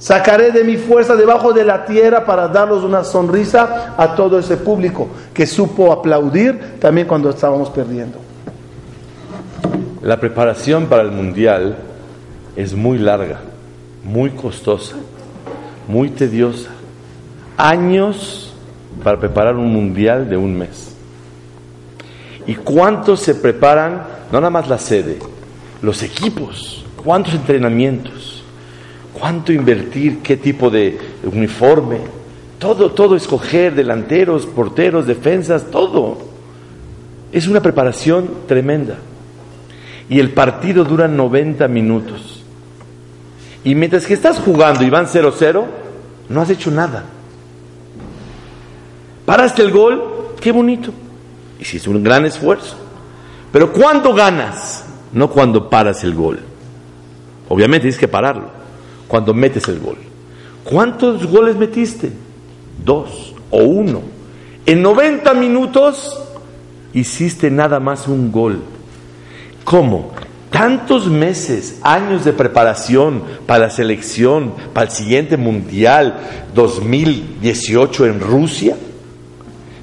Sacaré de mi fuerza debajo de la tierra para darles una sonrisa a todo ese público que supo aplaudir también cuando estábamos perdiendo. La preparación para el mundial es muy larga muy costosa, muy tediosa. Años para preparar un mundial de un mes. ¿Y cuántos se preparan? No nada más la sede, los equipos, cuántos entrenamientos, cuánto invertir, qué tipo de uniforme, todo, todo escoger, delanteros, porteros, defensas, todo. Es una preparación tremenda. Y el partido dura 90 minutos. Y mientras que estás jugando y van 0-0, no has hecho nada. Paraste el gol, qué bonito. Hiciste un gran esfuerzo. Pero ¿cuándo ganas? No cuando paras el gol. Obviamente tienes que pararlo. Cuando metes el gol. ¿Cuántos goles metiste? Dos o uno. En 90 minutos hiciste nada más un gol. ¿Cómo? tantos meses, años de preparación para la selección, para el siguiente Mundial 2018 en Rusia.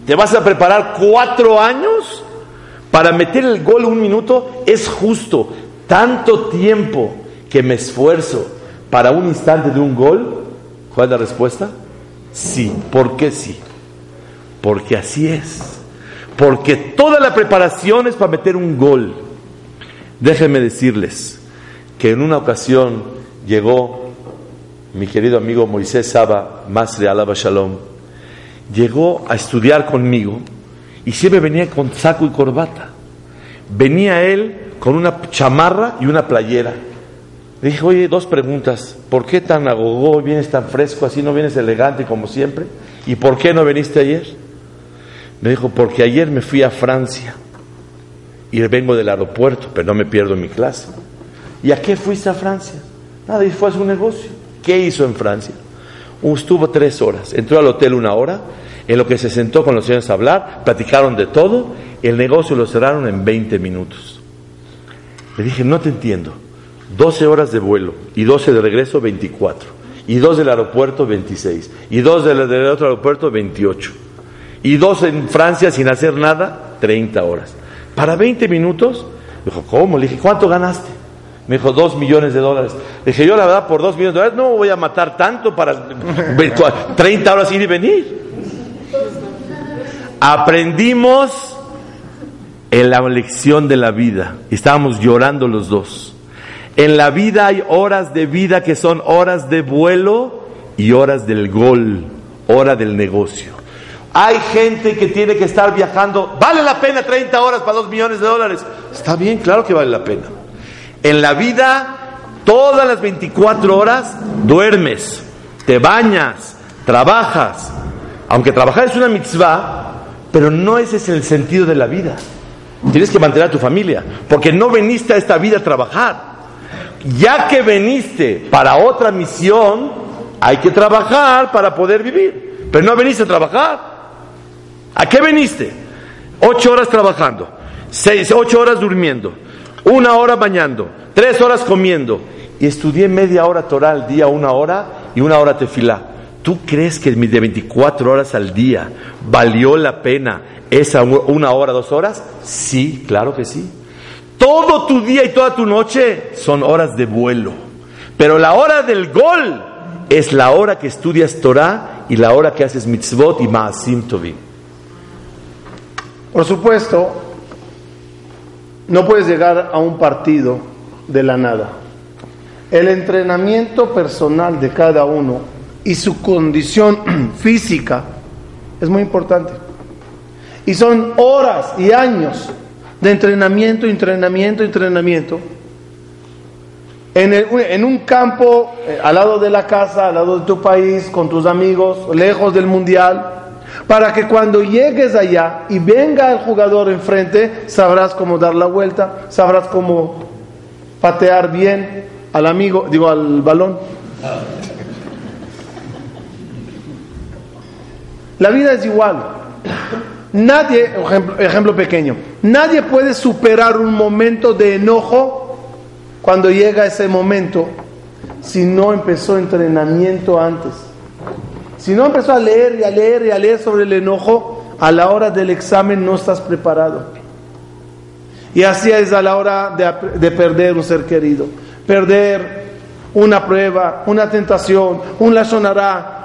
¿Te vas a preparar cuatro años para meter el gol un minuto? Es justo. Tanto tiempo que me esfuerzo para un instante de un gol. ¿Cuál es la respuesta? Sí. ¿Por qué sí? Porque así es. Porque toda la preparación es para meter un gol. Déjenme decirles que en una ocasión llegó mi querido amigo Moisés Saba, Masri Alaba Shalom, llegó a estudiar conmigo y siempre venía con saco y corbata. Venía él con una chamarra y una playera. Le dije, oye, dos preguntas. ¿Por qué tan agogó, vienes tan fresco, así no vienes elegante como siempre? ¿Y por qué no viniste ayer? Me dijo, porque ayer me fui a Francia y vengo del aeropuerto, pero no me pierdo mi clase. ¿Y a qué fuiste a Francia? Nada, y fue a su negocio. ¿Qué hizo en Francia? Estuvo tres horas, entró al hotel una hora, en lo que se sentó con los señores a hablar, platicaron de todo, el negocio lo cerraron en 20 minutos. Le dije, no te entiendo, 12 horas de vuelo y 12 de regreso, 24, y dos del aeropuerto, 26, y dos del, del otro aeropuerto, 28, y dos en Francia sin hacer nada, 30 horas. Para 20 minutos, dijo, ¿cómo? Le dije, ¿cuánto ganaste? Me dijo, dos millones de dólares. Le dije, yo la verdad, por dos millones de dólares no voy a matar tanto para 30 horas ir y venir. Aprendimos en la lección de la vida. Estábamos llorando los dos. En la vida hay horas de vida que son horas de vuelo y horas del gol, hora del negocio. Hay gente que tiene que estar viajando. ¿Vale la pena 30 horas para 2 millones de dólares? Está bien, claro que vale la pena. En la vida, todas las 24 horas duermes, te bañas, trabajas. Aunque trabajar es una mitzvah, pero no ese es el sentido de la vida. Tienes que mantener a tu familia, porque no veniste a esta vida a trabajar. Ya que veniste para otra misión, hay que trabajar para poder vivir. Pero no veniste a trabajar. ¿A qué veniste? Ocho horas trabajando, seis, ocho horas durmiendo, una hora bañando, tres horas comiendo y estudié media hora Torah al día, una hora y una hora tefilá. ¿Tú crees que de 24 horas al día valió la pena esa una hora, dos horas? Sí, claro que sí. Todo tu día y toda tu noche son horas de vuelo. Pero la hora del gol es la hora que estudias Torah y la hora que haces mitzvot y maasim tovim. Por supuesto, no puedes llegar a un partido de la nada. El entrenamiento personal de cada uno y su condición física es muy importante. Y son horas y años de entrenamiento, entrenamiento, entrenamiento. En, en, un campo, eh, al lado de la casa, al lado de tu país, con tus amigos, lejos del mundial, para que cuando llegues allá y venga el jugador enfrente, sabrás cómo dar la vuelta, sabrás cómo patear bien al amigo, digo al balón. La vida es igual. Nadie, ejemplo, pequeño, nadie puede superar un momento de enojo cuando llega ese momento si no empezó entrenamiento antes. Si no empezó a leer y a leer y a leer sobre el enojo, a la hora del examen no estás preparado. Y así es a la hora de, de perder un ser querido, perder una prueba, una tentación, un lashonará,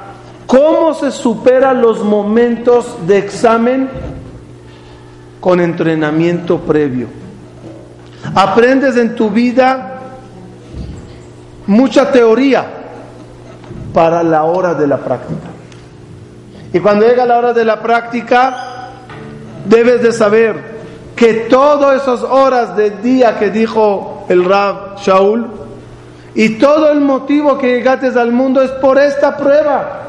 ¿Cómo se superan los momentos de examen? Con entrenamiento previo. Aprendes en tu vida mucha teoría para la hora de la práctica. Y cuando llega la hora de la práctica, debes de saber que todas esas horas de día que dijo el Rab Shaul, y todo el motivo que llegaste al mundo es por esta prueba.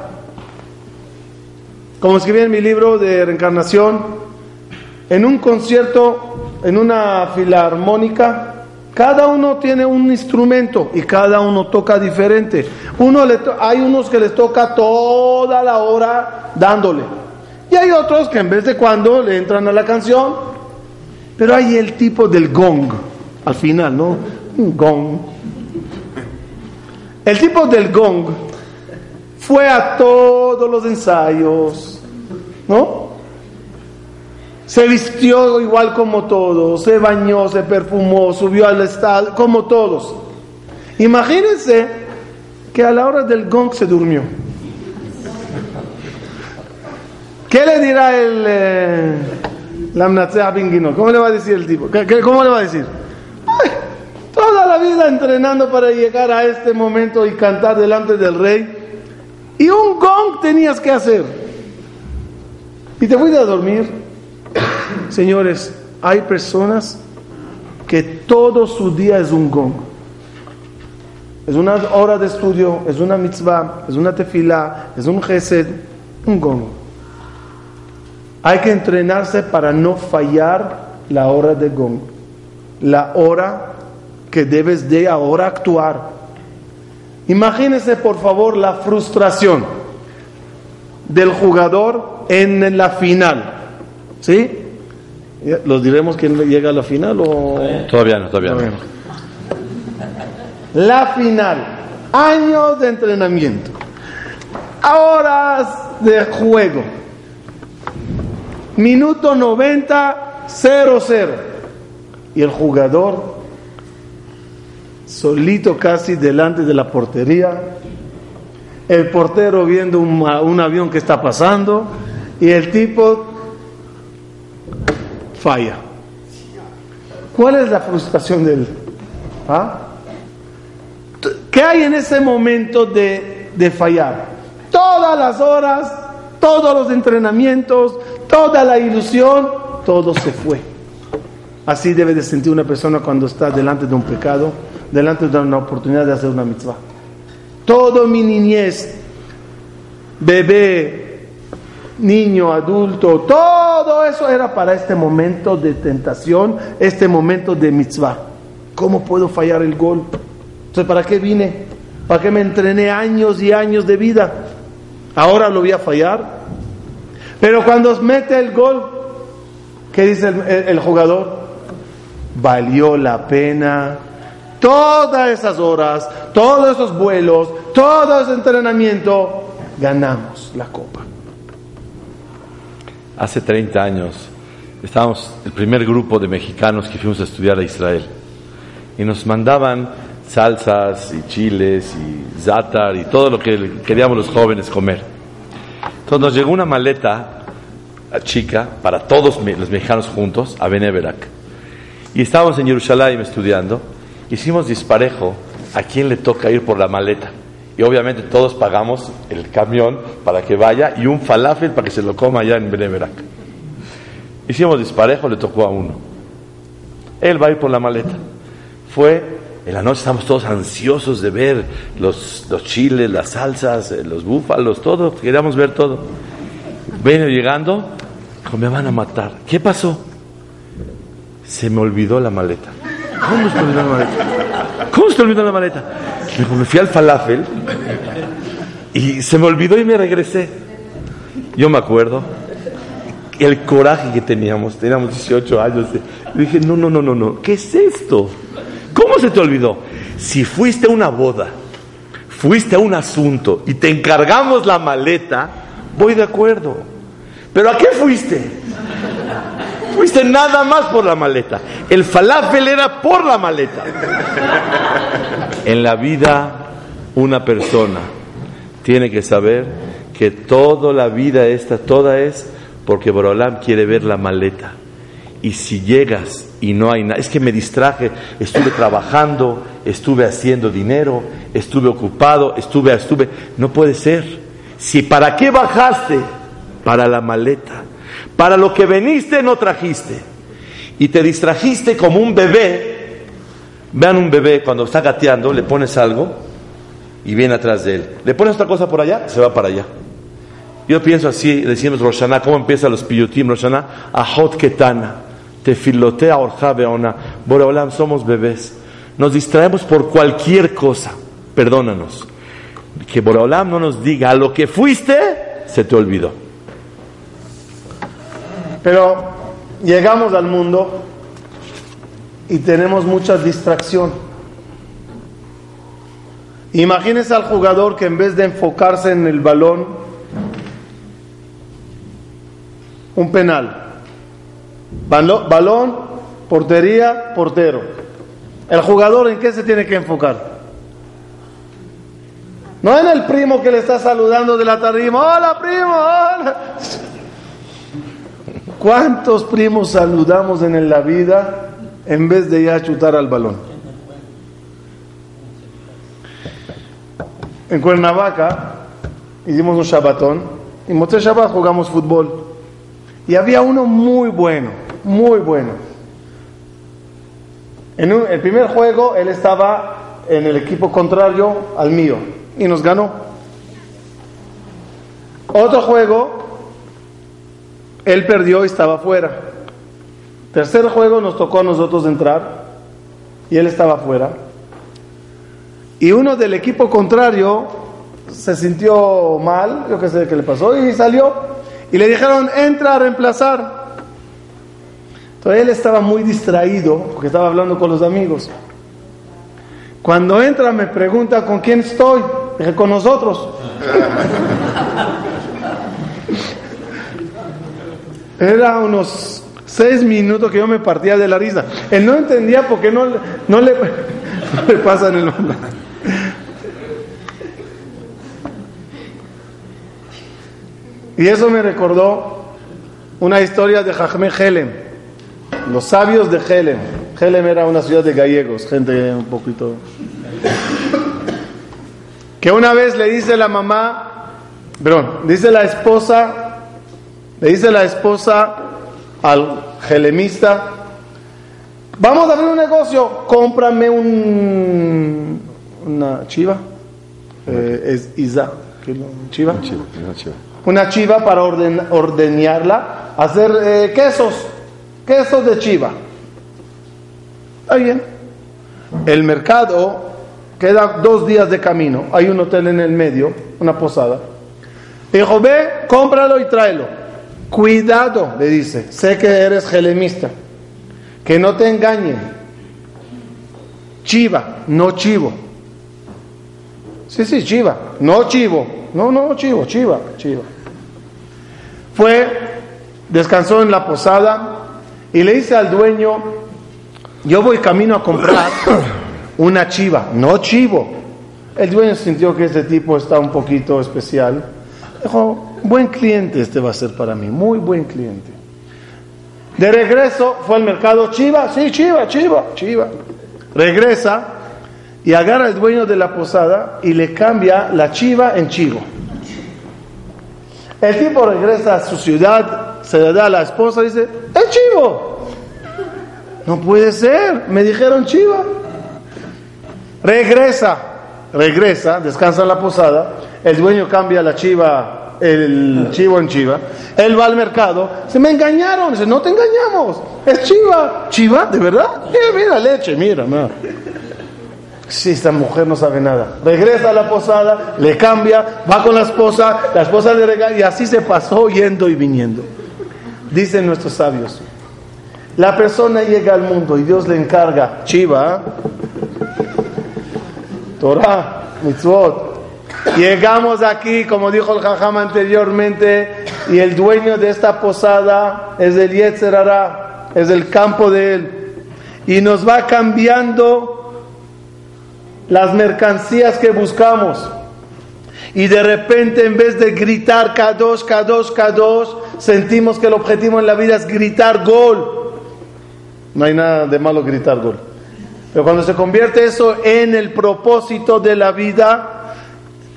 Como escribí en mi libro de reencarnación, en un concierto, en una filarmónica, cada uno tiene un instrumento y cada uno toca diferente. Uno hay unos que les toca toda la hora dándole. Y hay otros que en vez de cuando le entran a la canción. Pero hay el tipo del gong, al final, ¿no? Un gong. El tipo del gong fue a todos los ensayos, ¿no? Se vistió igual como todos, se bañó, se perfumó, subió al estado, como todos. Imagínense que a la hora del gong se durmió. ¿Qué le dirá el eh, ¿Cómo le va a decir el tipo? cómo le va a decir? toda la vida entrenando para llegar a este momento y cantar delante del rey. Y un gong tenías que hacer. Y te voy a dormir. Señores, hay personas que todo su día es un gong. Es una hora de estudio, es una mitzvah, es una tefila, es un gesed, un gong. Hay que entrenarse para no fallar la hora de gong. La hora que debes de ahora actuar. Imagínese por favor la frustración del jugador en la final. ¿Sí? ¿Los diremos quién llega a la final o...? Todavía no, todavía no. La final. Años de entrenamiento. Horas de juego. Minuto 90, 0-0. Y el jugador solito casi delante de la portería. El portero viendo un, un avión que está pasando y el tipo falla. ¿Cuál es la frustración de él? ¿Ah? ¿Qué hay en ese momento de, de fallar? todas las horas, todos los entrenamientos, toda la ilusión, todo se fue. Así debe de sentir una persona cuando está delante de un pecado, delante de una oportunidad de hacer una mitzvah. Todo mi niñez, bebé, niño, adulto, todo eso era para este momento de tentación, este momento de mitzvah. ¿Cómo puedo fallar el gol? ¿para qué vine? ¿Para qué me entrené años y años de vida? Ahora lo voy a fallar. Pero cuando mete el gol, ¿qué dice el, jugador? Valió la pena todas esas horas, todos esos vuelos, todo ese entrenamiento, ganamos la copa. Hace 30 años estábamos el primer grupo de mexicanos que fuimos a estudiar a Israel y nos mandaban salsas y chiles y zátar y todo lo que queríamos los jóvenes comer. Entonces nos llegó una maleta chica para todos los mexicanos juntos a Beneverac. Y estábamos en Jerusalén estudiando. Hicimos disparejo a quién le toca ir por la maleta. Y obviamente todos pagamos el camión para que vaya y un falafel para que se lo coma allá en Beneverac. Hicimos disparejo, le tocó a uno. Él va a ir por la maleta. Fue en la noche estamos todos ansiosos de ver los, los chiles, las salsas, eh, los búfalos, todo. Queríamos ver todo. Viene llegando, me van a matar. ¿Qué pasó? Se me olvidó la maleta. ¿Cómo se te olvidó la maleta? ¿Cómo se te olvidó la maleta? Me fui al falafel y se me olvidó y me regresé. Yo me acuerdo el coraje que teníamos, teníamos 18 años. dije, no, no, no, no, no, ¿qué es esto? ¿Cómo se te olvidó? Si fuiste a una boda, fuiste a un asunto y te encargamos la maleta, voy de acuerdo. Pero ¿a qué fuiste? Fuiste nada más por la maleta. El falafel era por la maleta. En la vida, una persona tiene que saber que toda la vida esta, toda es porque Borolam quiere ver la maleta. Y si llegas y no hay nada, es que me distraje, estuve trabajando, estuve haciendo dinero, estuve ocupado, estuve, estuve, no puede ser. Si para qué bajaste, para la maleta, para lo que veniste no trajiste y te distrajiste como un bebé. Vean un bebé cuando está gateando, le pones algo y viene atrás de él. Le pones otra cosa por allá, se va para allá. Yo pienso así, decimos Roshana, ¿cómo empieza los piyutim Roshana? Ahot ketana tefilotea orja Boreolam, somos bebés. Nos distraemos por cualquier cosa. Perdónanos. Que Boreolam no nos diga a lo que fuiste, se te olvidó. Pero llegamos al mundo y tenemos mucha distracción. Imagínese al jugador que en vez de enfocarse en el balón, un penal Balón, portería, portero. ¿El jugador en qué se tiene que enfocar? No en el primo que le está saludando de la tarima. Hola primo, hola. ¿Cuántos primos saludamos en la vida en vez de ir a chutar al balón? En Cuernavaca hicimos un shabatón y en Shabbat jugamos fútbol. Y había uno muy bueno, muy bueno. En el primer juego él estaba en el equipo contrario al mío y nos ganó. Otro juego, él perdió y estaba fuera. Tercer juego nos tocó a nosotros entrar y él estaba fuera. Y uno del equipo contrario se sintió mal, yo qué sé qué le pasó, y salió. Y le dijeron, entra a reemplazar. Entonces él estaba muy distraído porque estaba hablando con los amigos. Cuando entra me pregunta con quién estoy. Dije, con nosotros. Era unos seis minutos que yo me partía de la risa. Él no entendía por qué no, no, le, no le el nombre. Y eso me recordó una historia de Jajme Helem, los sabios de Helem. Helem era una ciudad de gallegos, gente un poquito. Que una vez le dice la mamá Perdón, dice la esposa, le dice la esposa al gelemista, vamos a abrir un negocio, cómprame un, una chiva, eh, es Isa, ¿qué es lo- chiva? Una chiva para orden, ordeñarla, hacer eh, quesos, quesos de chiva. Está bien. El mercado queda dos días de camino, hay un hotel en el medio, una posada. Dijo, ve, cómpralo y tráelo. Cuidado, le dice, sé que eres gelemista, que no te engañen. Chiva, no chivo. Sí, sí, chiva, no chivo. No, no, chivo, chiva, chiva. Fue, descansó en la posada y le dice al dueño, yo voy camino a comprar una chiva, no chivo. El dueño sintió que este tipo está un poquito especial. Dijo, buen cliente este va a ser para mí, muy buen cliente. De regreso fue al mercado, chiva, sí, chiva, chiva, chiva. Regresa y agarra al dueño de la posada y le cambia la chiva en chivo. El tipo regresa a su ciudad, se le da a la esposa y dice, ¡es chivo! No puede ser, me dijeron chiva. Regresa, regresa, descansa en la posada, el dueño cambia la chiva, el chivo en chiva, él va al mercado, se me engañaron, dice, no te engañamos, es chiva, chiva, ¿de verdad? Mira, mira, leche, mira, mira. Sí, esta mujer no sabe nada. Regresa a la posada, le cambia, va con la esposa, la esposa le regala y así se pasó yendo y viniendo. Dicen nuestros sabios, la persona llega al mundo y Dios le encarga, chiva, Torah, mitzvot. Llegamos aquí, como dijo el Jajam anteriormente, y el dueño de esta posada es el Yetzer Hara, es el campo de él. Y nos va cambiando las mercancías que buscamos. Y de repente, en vez de gritar Kadosh, Kadosh, Kadosh, sentimos que el objetivo en la vida es gritar gol. No hay nada de malo gritar gol. Pero cuando se convierte eso en el propósito de la vida,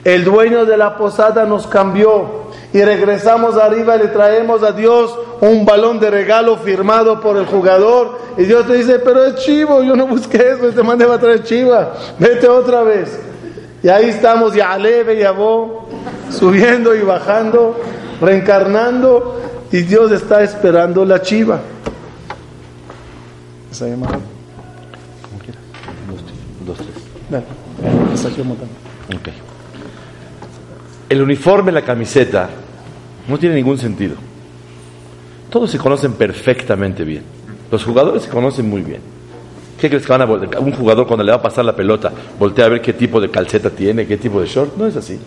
el dueño de la posada nos cambió y regresamos arriba y le traemos a Dios un balón de regalo firmado por el jugador y Dios te dice, pero es chivo, yo no busqué eso, este man va a traer chiva, vete otra vez. Y ahí estamos, ya leve, ya vos, subiendo y bajando, reencarnando y Dios está esperando la chiva. ¿Se llama? Como quieras. Dos, dos, tres. Dale, esa aquí. El uniforme, la camiseta, no tiene ningún sentido. Todos se conocen perfectamente bien. Los jugadores se conocen muy bien. ¿Qué crees que van a un jugador cuando le va a pasar la pelota voltea a ver qué tipo de calceta tiene, qué tipo de short? No es así.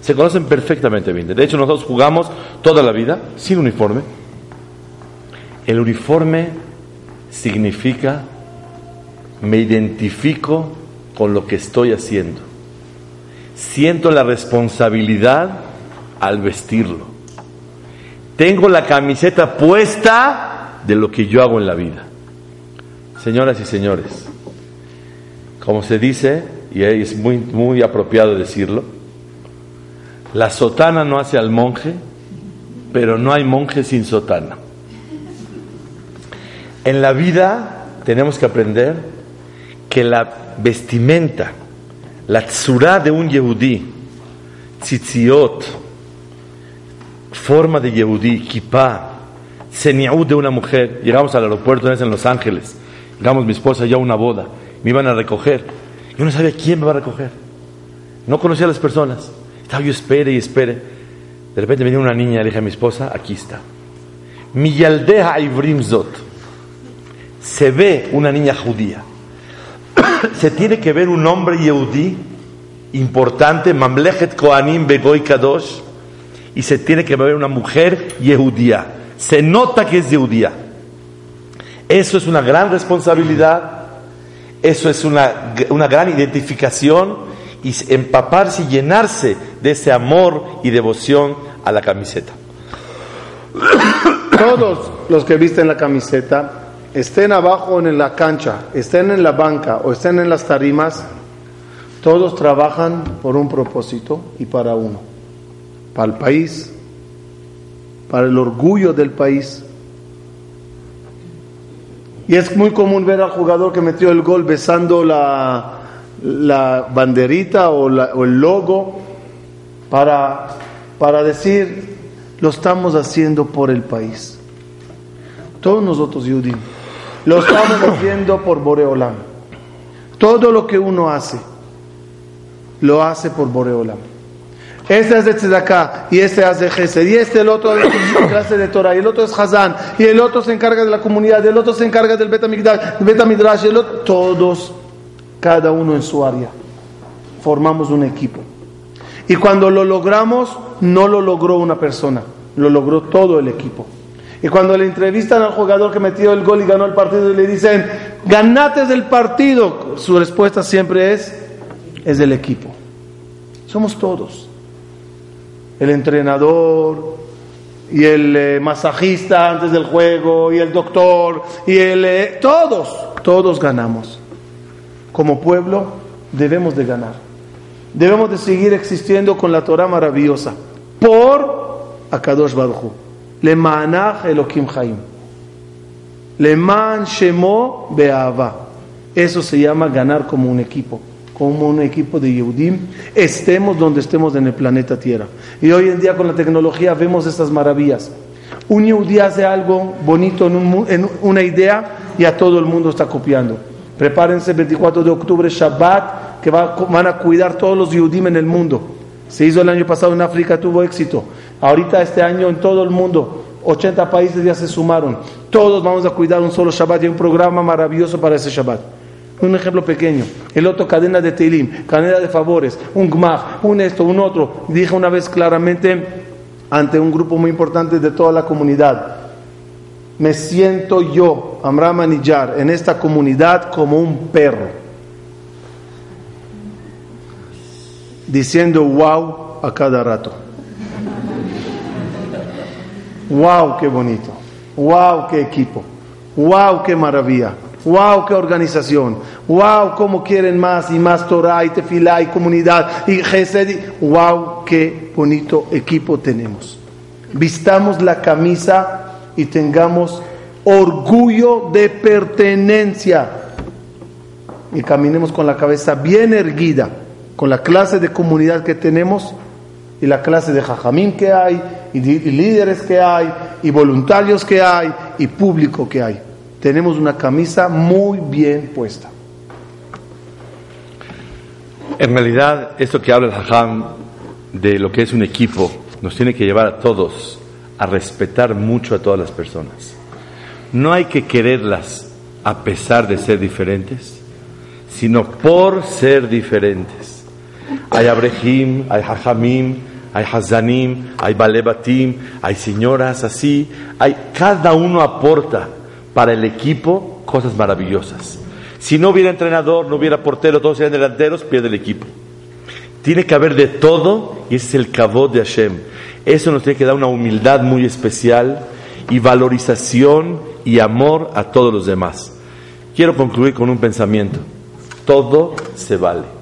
Se conocen perfectamente bien. De hecho, nosotros jugamos toda la vida sin uniforme. El uniforme significa me identifico con lo que estoy haciendo. Siento la responsabilidad al vestirlo. Tengo la camiseta puesta de lo que yo hago en la vida. Señoras y señores, como se dice, y es muy, muy apropiado decirlo, la sotana no hace al monje, pero no hay monje sin sotana. En la vida tenemos que aprender que la vestimenta, la tzurá de un yehudí, tzitziot, forma de yehudí, kippah, seniaud de una mujer. Llegamos al aeropuerto en Los Ángeles, llegamos mi esposa ya a una boda, me iban a recoger. Yo no sabía quién me va a recoger. No conocía a las personas. Estaba yo espere y espere. De repente venía una niña, le dije a mi esposa, aquí está. Mi yaldeha ivrim zot. Se ve una niña judía. Se tiene que ver un hombre yehudí importante, Mamlechet Kohanim Begoy Kadosh, y se tiene que ver una mujer yehudía. Se nota que es yehudía. Eso es una gran responsabilidad, eso es una, una gran identificación y empaparse y llenarse de ese amor y devoción a la camiseta. Todos los que visten la camiseta, estén abajo en la cancha, estén en la banca o estén en las tarimas, todos trabajan por un propósito y para uno. para el país, para el orgullo del país. Y es muy común ver al jugador que metió el gol besando la, la banderita o, el logo para, para decir, lo estamos haciendo por el país. Todos nosotros, Yudim, lo estamos haciendo por Boreolam. Todo lo que uno hace, lo hace por Boreolam. Este es de Tzedakah, y este hace Gesed, y este el otro clase de Torah, y el otro es Hazán, y el otro se encarga de la comunidad, y el otro se encarga del Betamidrash, y el otro, todos, cada uno en su área. Formamos un equipo. Y cuando lo logramos, no lo logró una persona, lo logró todo el equipo. Y cuando le entrevistan al jugador que metió el gol y ganó el partido y le dicen, ganates del partido, su respuesta siempre es, es del equipo. Somos todos el entrenador y el eh, masajista antes del juego y el doctor y el eh, todos, todos ganamos. Como pueblo debemos de ganar. Debemos de seguir existiendo con la Torah maravillosa por Akadosh Baruj Le manach Elohim Chaim. Le man Shemo Be'ava. Eso se llama ganar como un equipo como un equipo de Yehudim, estemos donde estemos en el planeta Tierra. Y hoy en día con la tecnología vemos estas maravillas. Un Yehudí hace algo bonito en, una idea y a todo el mundo está copiando. Prepárense el 24 de octubre, Shabbat, que van a cuidar todos los Yehudim en el mundo. Se hizo el año pasado en África, tuvo éxito. Ahorita este año en todo el mundo, 80 países ya se sumaron. Todos vamos a cuidar un solo Shabbat y un programa maravilloso para ese Shabbat. Un ejemplo pequeño. El otro, cadena de Teilim, cadena de favores, un Gmach, un esto, un otro. Dije una vez claramente ante un grupo muy importante de toda la comunidad. Me siento yo, Amram Anillar, en esta comunidad como un perro. Diciendo wow a cada rato. Wow, qué bonito. Wow, qué equipo. Wow, qué maravilla. ¡Wow! ¡Qué organización! ¡Wow! ¿Cómo quieren más y más Torah y Tefilá y comunidad y Gesed? ¡Wow! ¡Qué bonito equipo tenemos! Vistamos la camisa y tengamos orgullo de pertenencia y caminemos con la cabeza bien erguida, con la clase de comunidad que tenemos y la clase de jajamín que hay, y líderes que hay, y voluntarios que hay, y público que hay tenemos una camisa muy bien puesta. En realidad, esto que habla el Hajam de lo que es un equipo, nos tiene que llevar a todos a respetar mucho a todas las personas. No hay que quererlas a pesar de ser diferentes, sino por ser diferentes. Hay abrejim, hay hajamim, hay hazanim, hay balebatim, hay señoras así, hay, cada uno aporta para el equipo cosas maravillosas. Si no hubiera entrenador, no hubiera portero, todos serían delanteros, pierde el equipo. Tiene que haber de todo y ese es el cabot de Hashem. Eso nos tiene que dar una humildad muy especial y valorización y amor a todos los demás. Quiero concluir con un pensamiento. Todo se vale.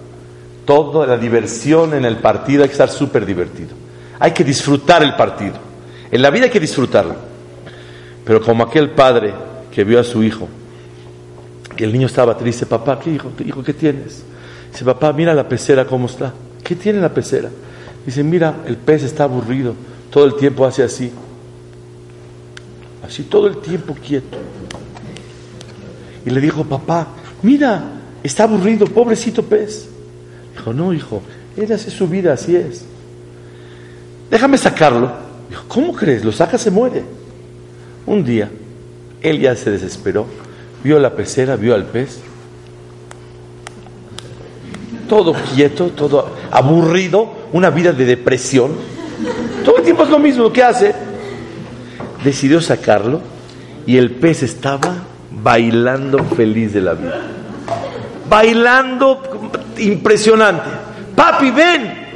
Toda la diversión en el partido hay que estar súper divertido. Hay que disfrutar el partido. En la vida hay que disfrutarlo. Pero como aquel padre que vio a su hijo. Y el niño estaba triste, papá, ¿qué hijo? Hijo, ¿qué tienes? Dice, papá, mira la pecera cómo está. ¿Qué tiene la pecera? Dice, mira, el pez está aburrido, todo el tiempo hace así. Así todo el tiempo quieto. Y le dijo, papá, mira, está aburrido, pobrecito pez. Dijo, no, hijo, él hace su vida, así es. Déjame sacarlo. Dijo, ¿cómo crees? Lo saca, se muere. Un día él ya se desesperó, vio la pecera, vio al pez, todo quieto, todo aburrido, una vida de depresión. Todo el tiempo es lo mismo, ¿qué hace? Decidió sacarlo y el pez estaba bailando feliz de la vida. Bailando impresionante. Papi, ven.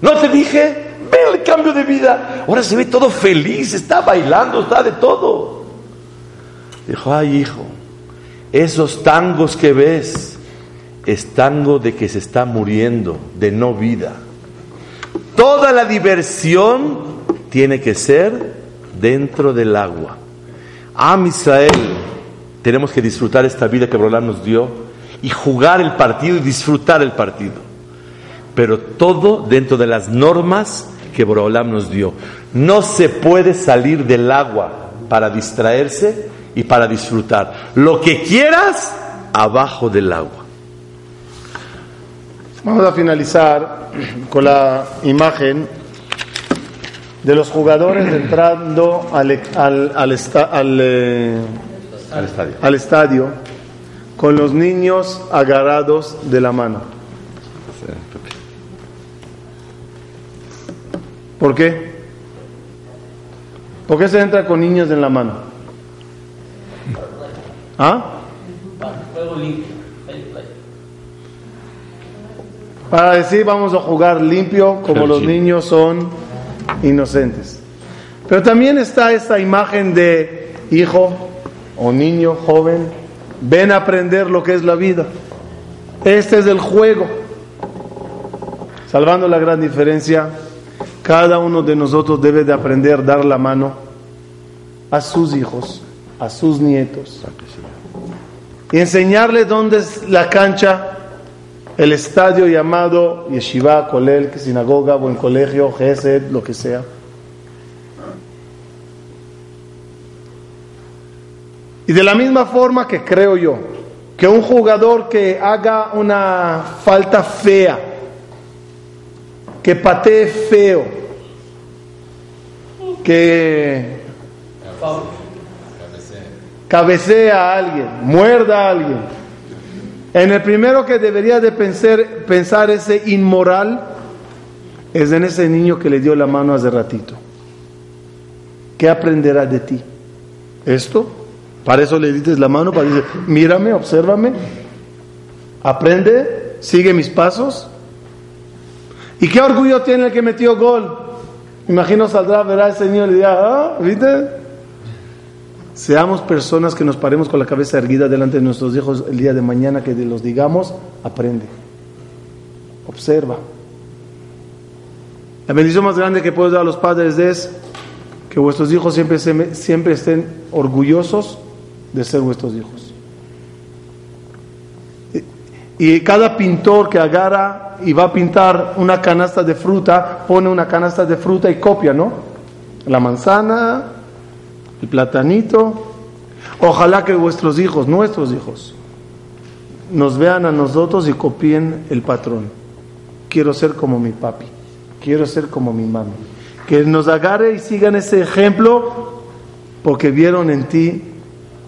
No te dije, ven el cambio de vida. Ahora se ve todo feliz, está bailando, está de todo. Dijo, ay hijo, esos tangos que ves es tango de que se está muriendo, de no vida. Toda la diversión tiene que ser dentro del agua. Am Israel, tenemos que disfrutar esta vida que Borolán nos dio y jugar el partido y disfrutar el partido. Pero todo dentro de las normas que Borolam nos dio. No se puede salir del agua para distraerse y para disfrutar. Lo que quieras, abajo del agua. Vamos a finalizar con la imagen de los jugadores entrando al, al, al, eh, al, estadio. al estadio con los niños agarrados de la mano. ¿Por qué? ¿Por qué se entra con niños en la mano? ¿Ah? Para decir vamos a jugar limpio como los niños son inocentes. Pero también está esta imagen de hijo o niño joven, ven a aprender lo que es la vida. Este es el juego. Salvando la gran diferencia, cada uno de nosotros debe de aprender a dar la mano a sus hijos, a sus nietos. Y enseñarles dónde es la cancha el estadio llamado yeshiva, kolel, sinagoga, buen colegio, gesed, lo que sea. Y de la misma forma que creo yo, que un jugador que haga una falta fea, que patee feo, que cabecea a alguien, muerda a alguien, en el primero que debería de pensar, pensar ese inmoral es en ese niño que le dio la mano hace ratito. ¿Qué aprenderá de ti? ¿Esto? Para eso le dices la mano, para decir, mírame, obsérvame, aprende, sigue mis pasos. ¿Y qué orgullo tiene el que metió gol? Imagino saldrá, verá ese niño y dirá, ah, ¿viste? Seamos personas que nos paremos con la cabeza erguida delante de nuestros hijos el día de mañana, que los digamos, aprende, observa. La bendición más grande que puedo dar a los padres es que vuestros hijos siempre, siempre estén orgullosos de ser vuestros hijos. Y cada pintor que agarra y va a pintar una canasta de fruta, pone una canasta de fruta y copia, ¿no? La manzana, el platanito. Ojalá que vuestros hijos, nuestros hijos, nos vean a nosotros y copien el patrón. Quiero ser como mi papi, quiero ser como mi mami. Que nos agarre y sigan ese ejemplo porque vieron en ti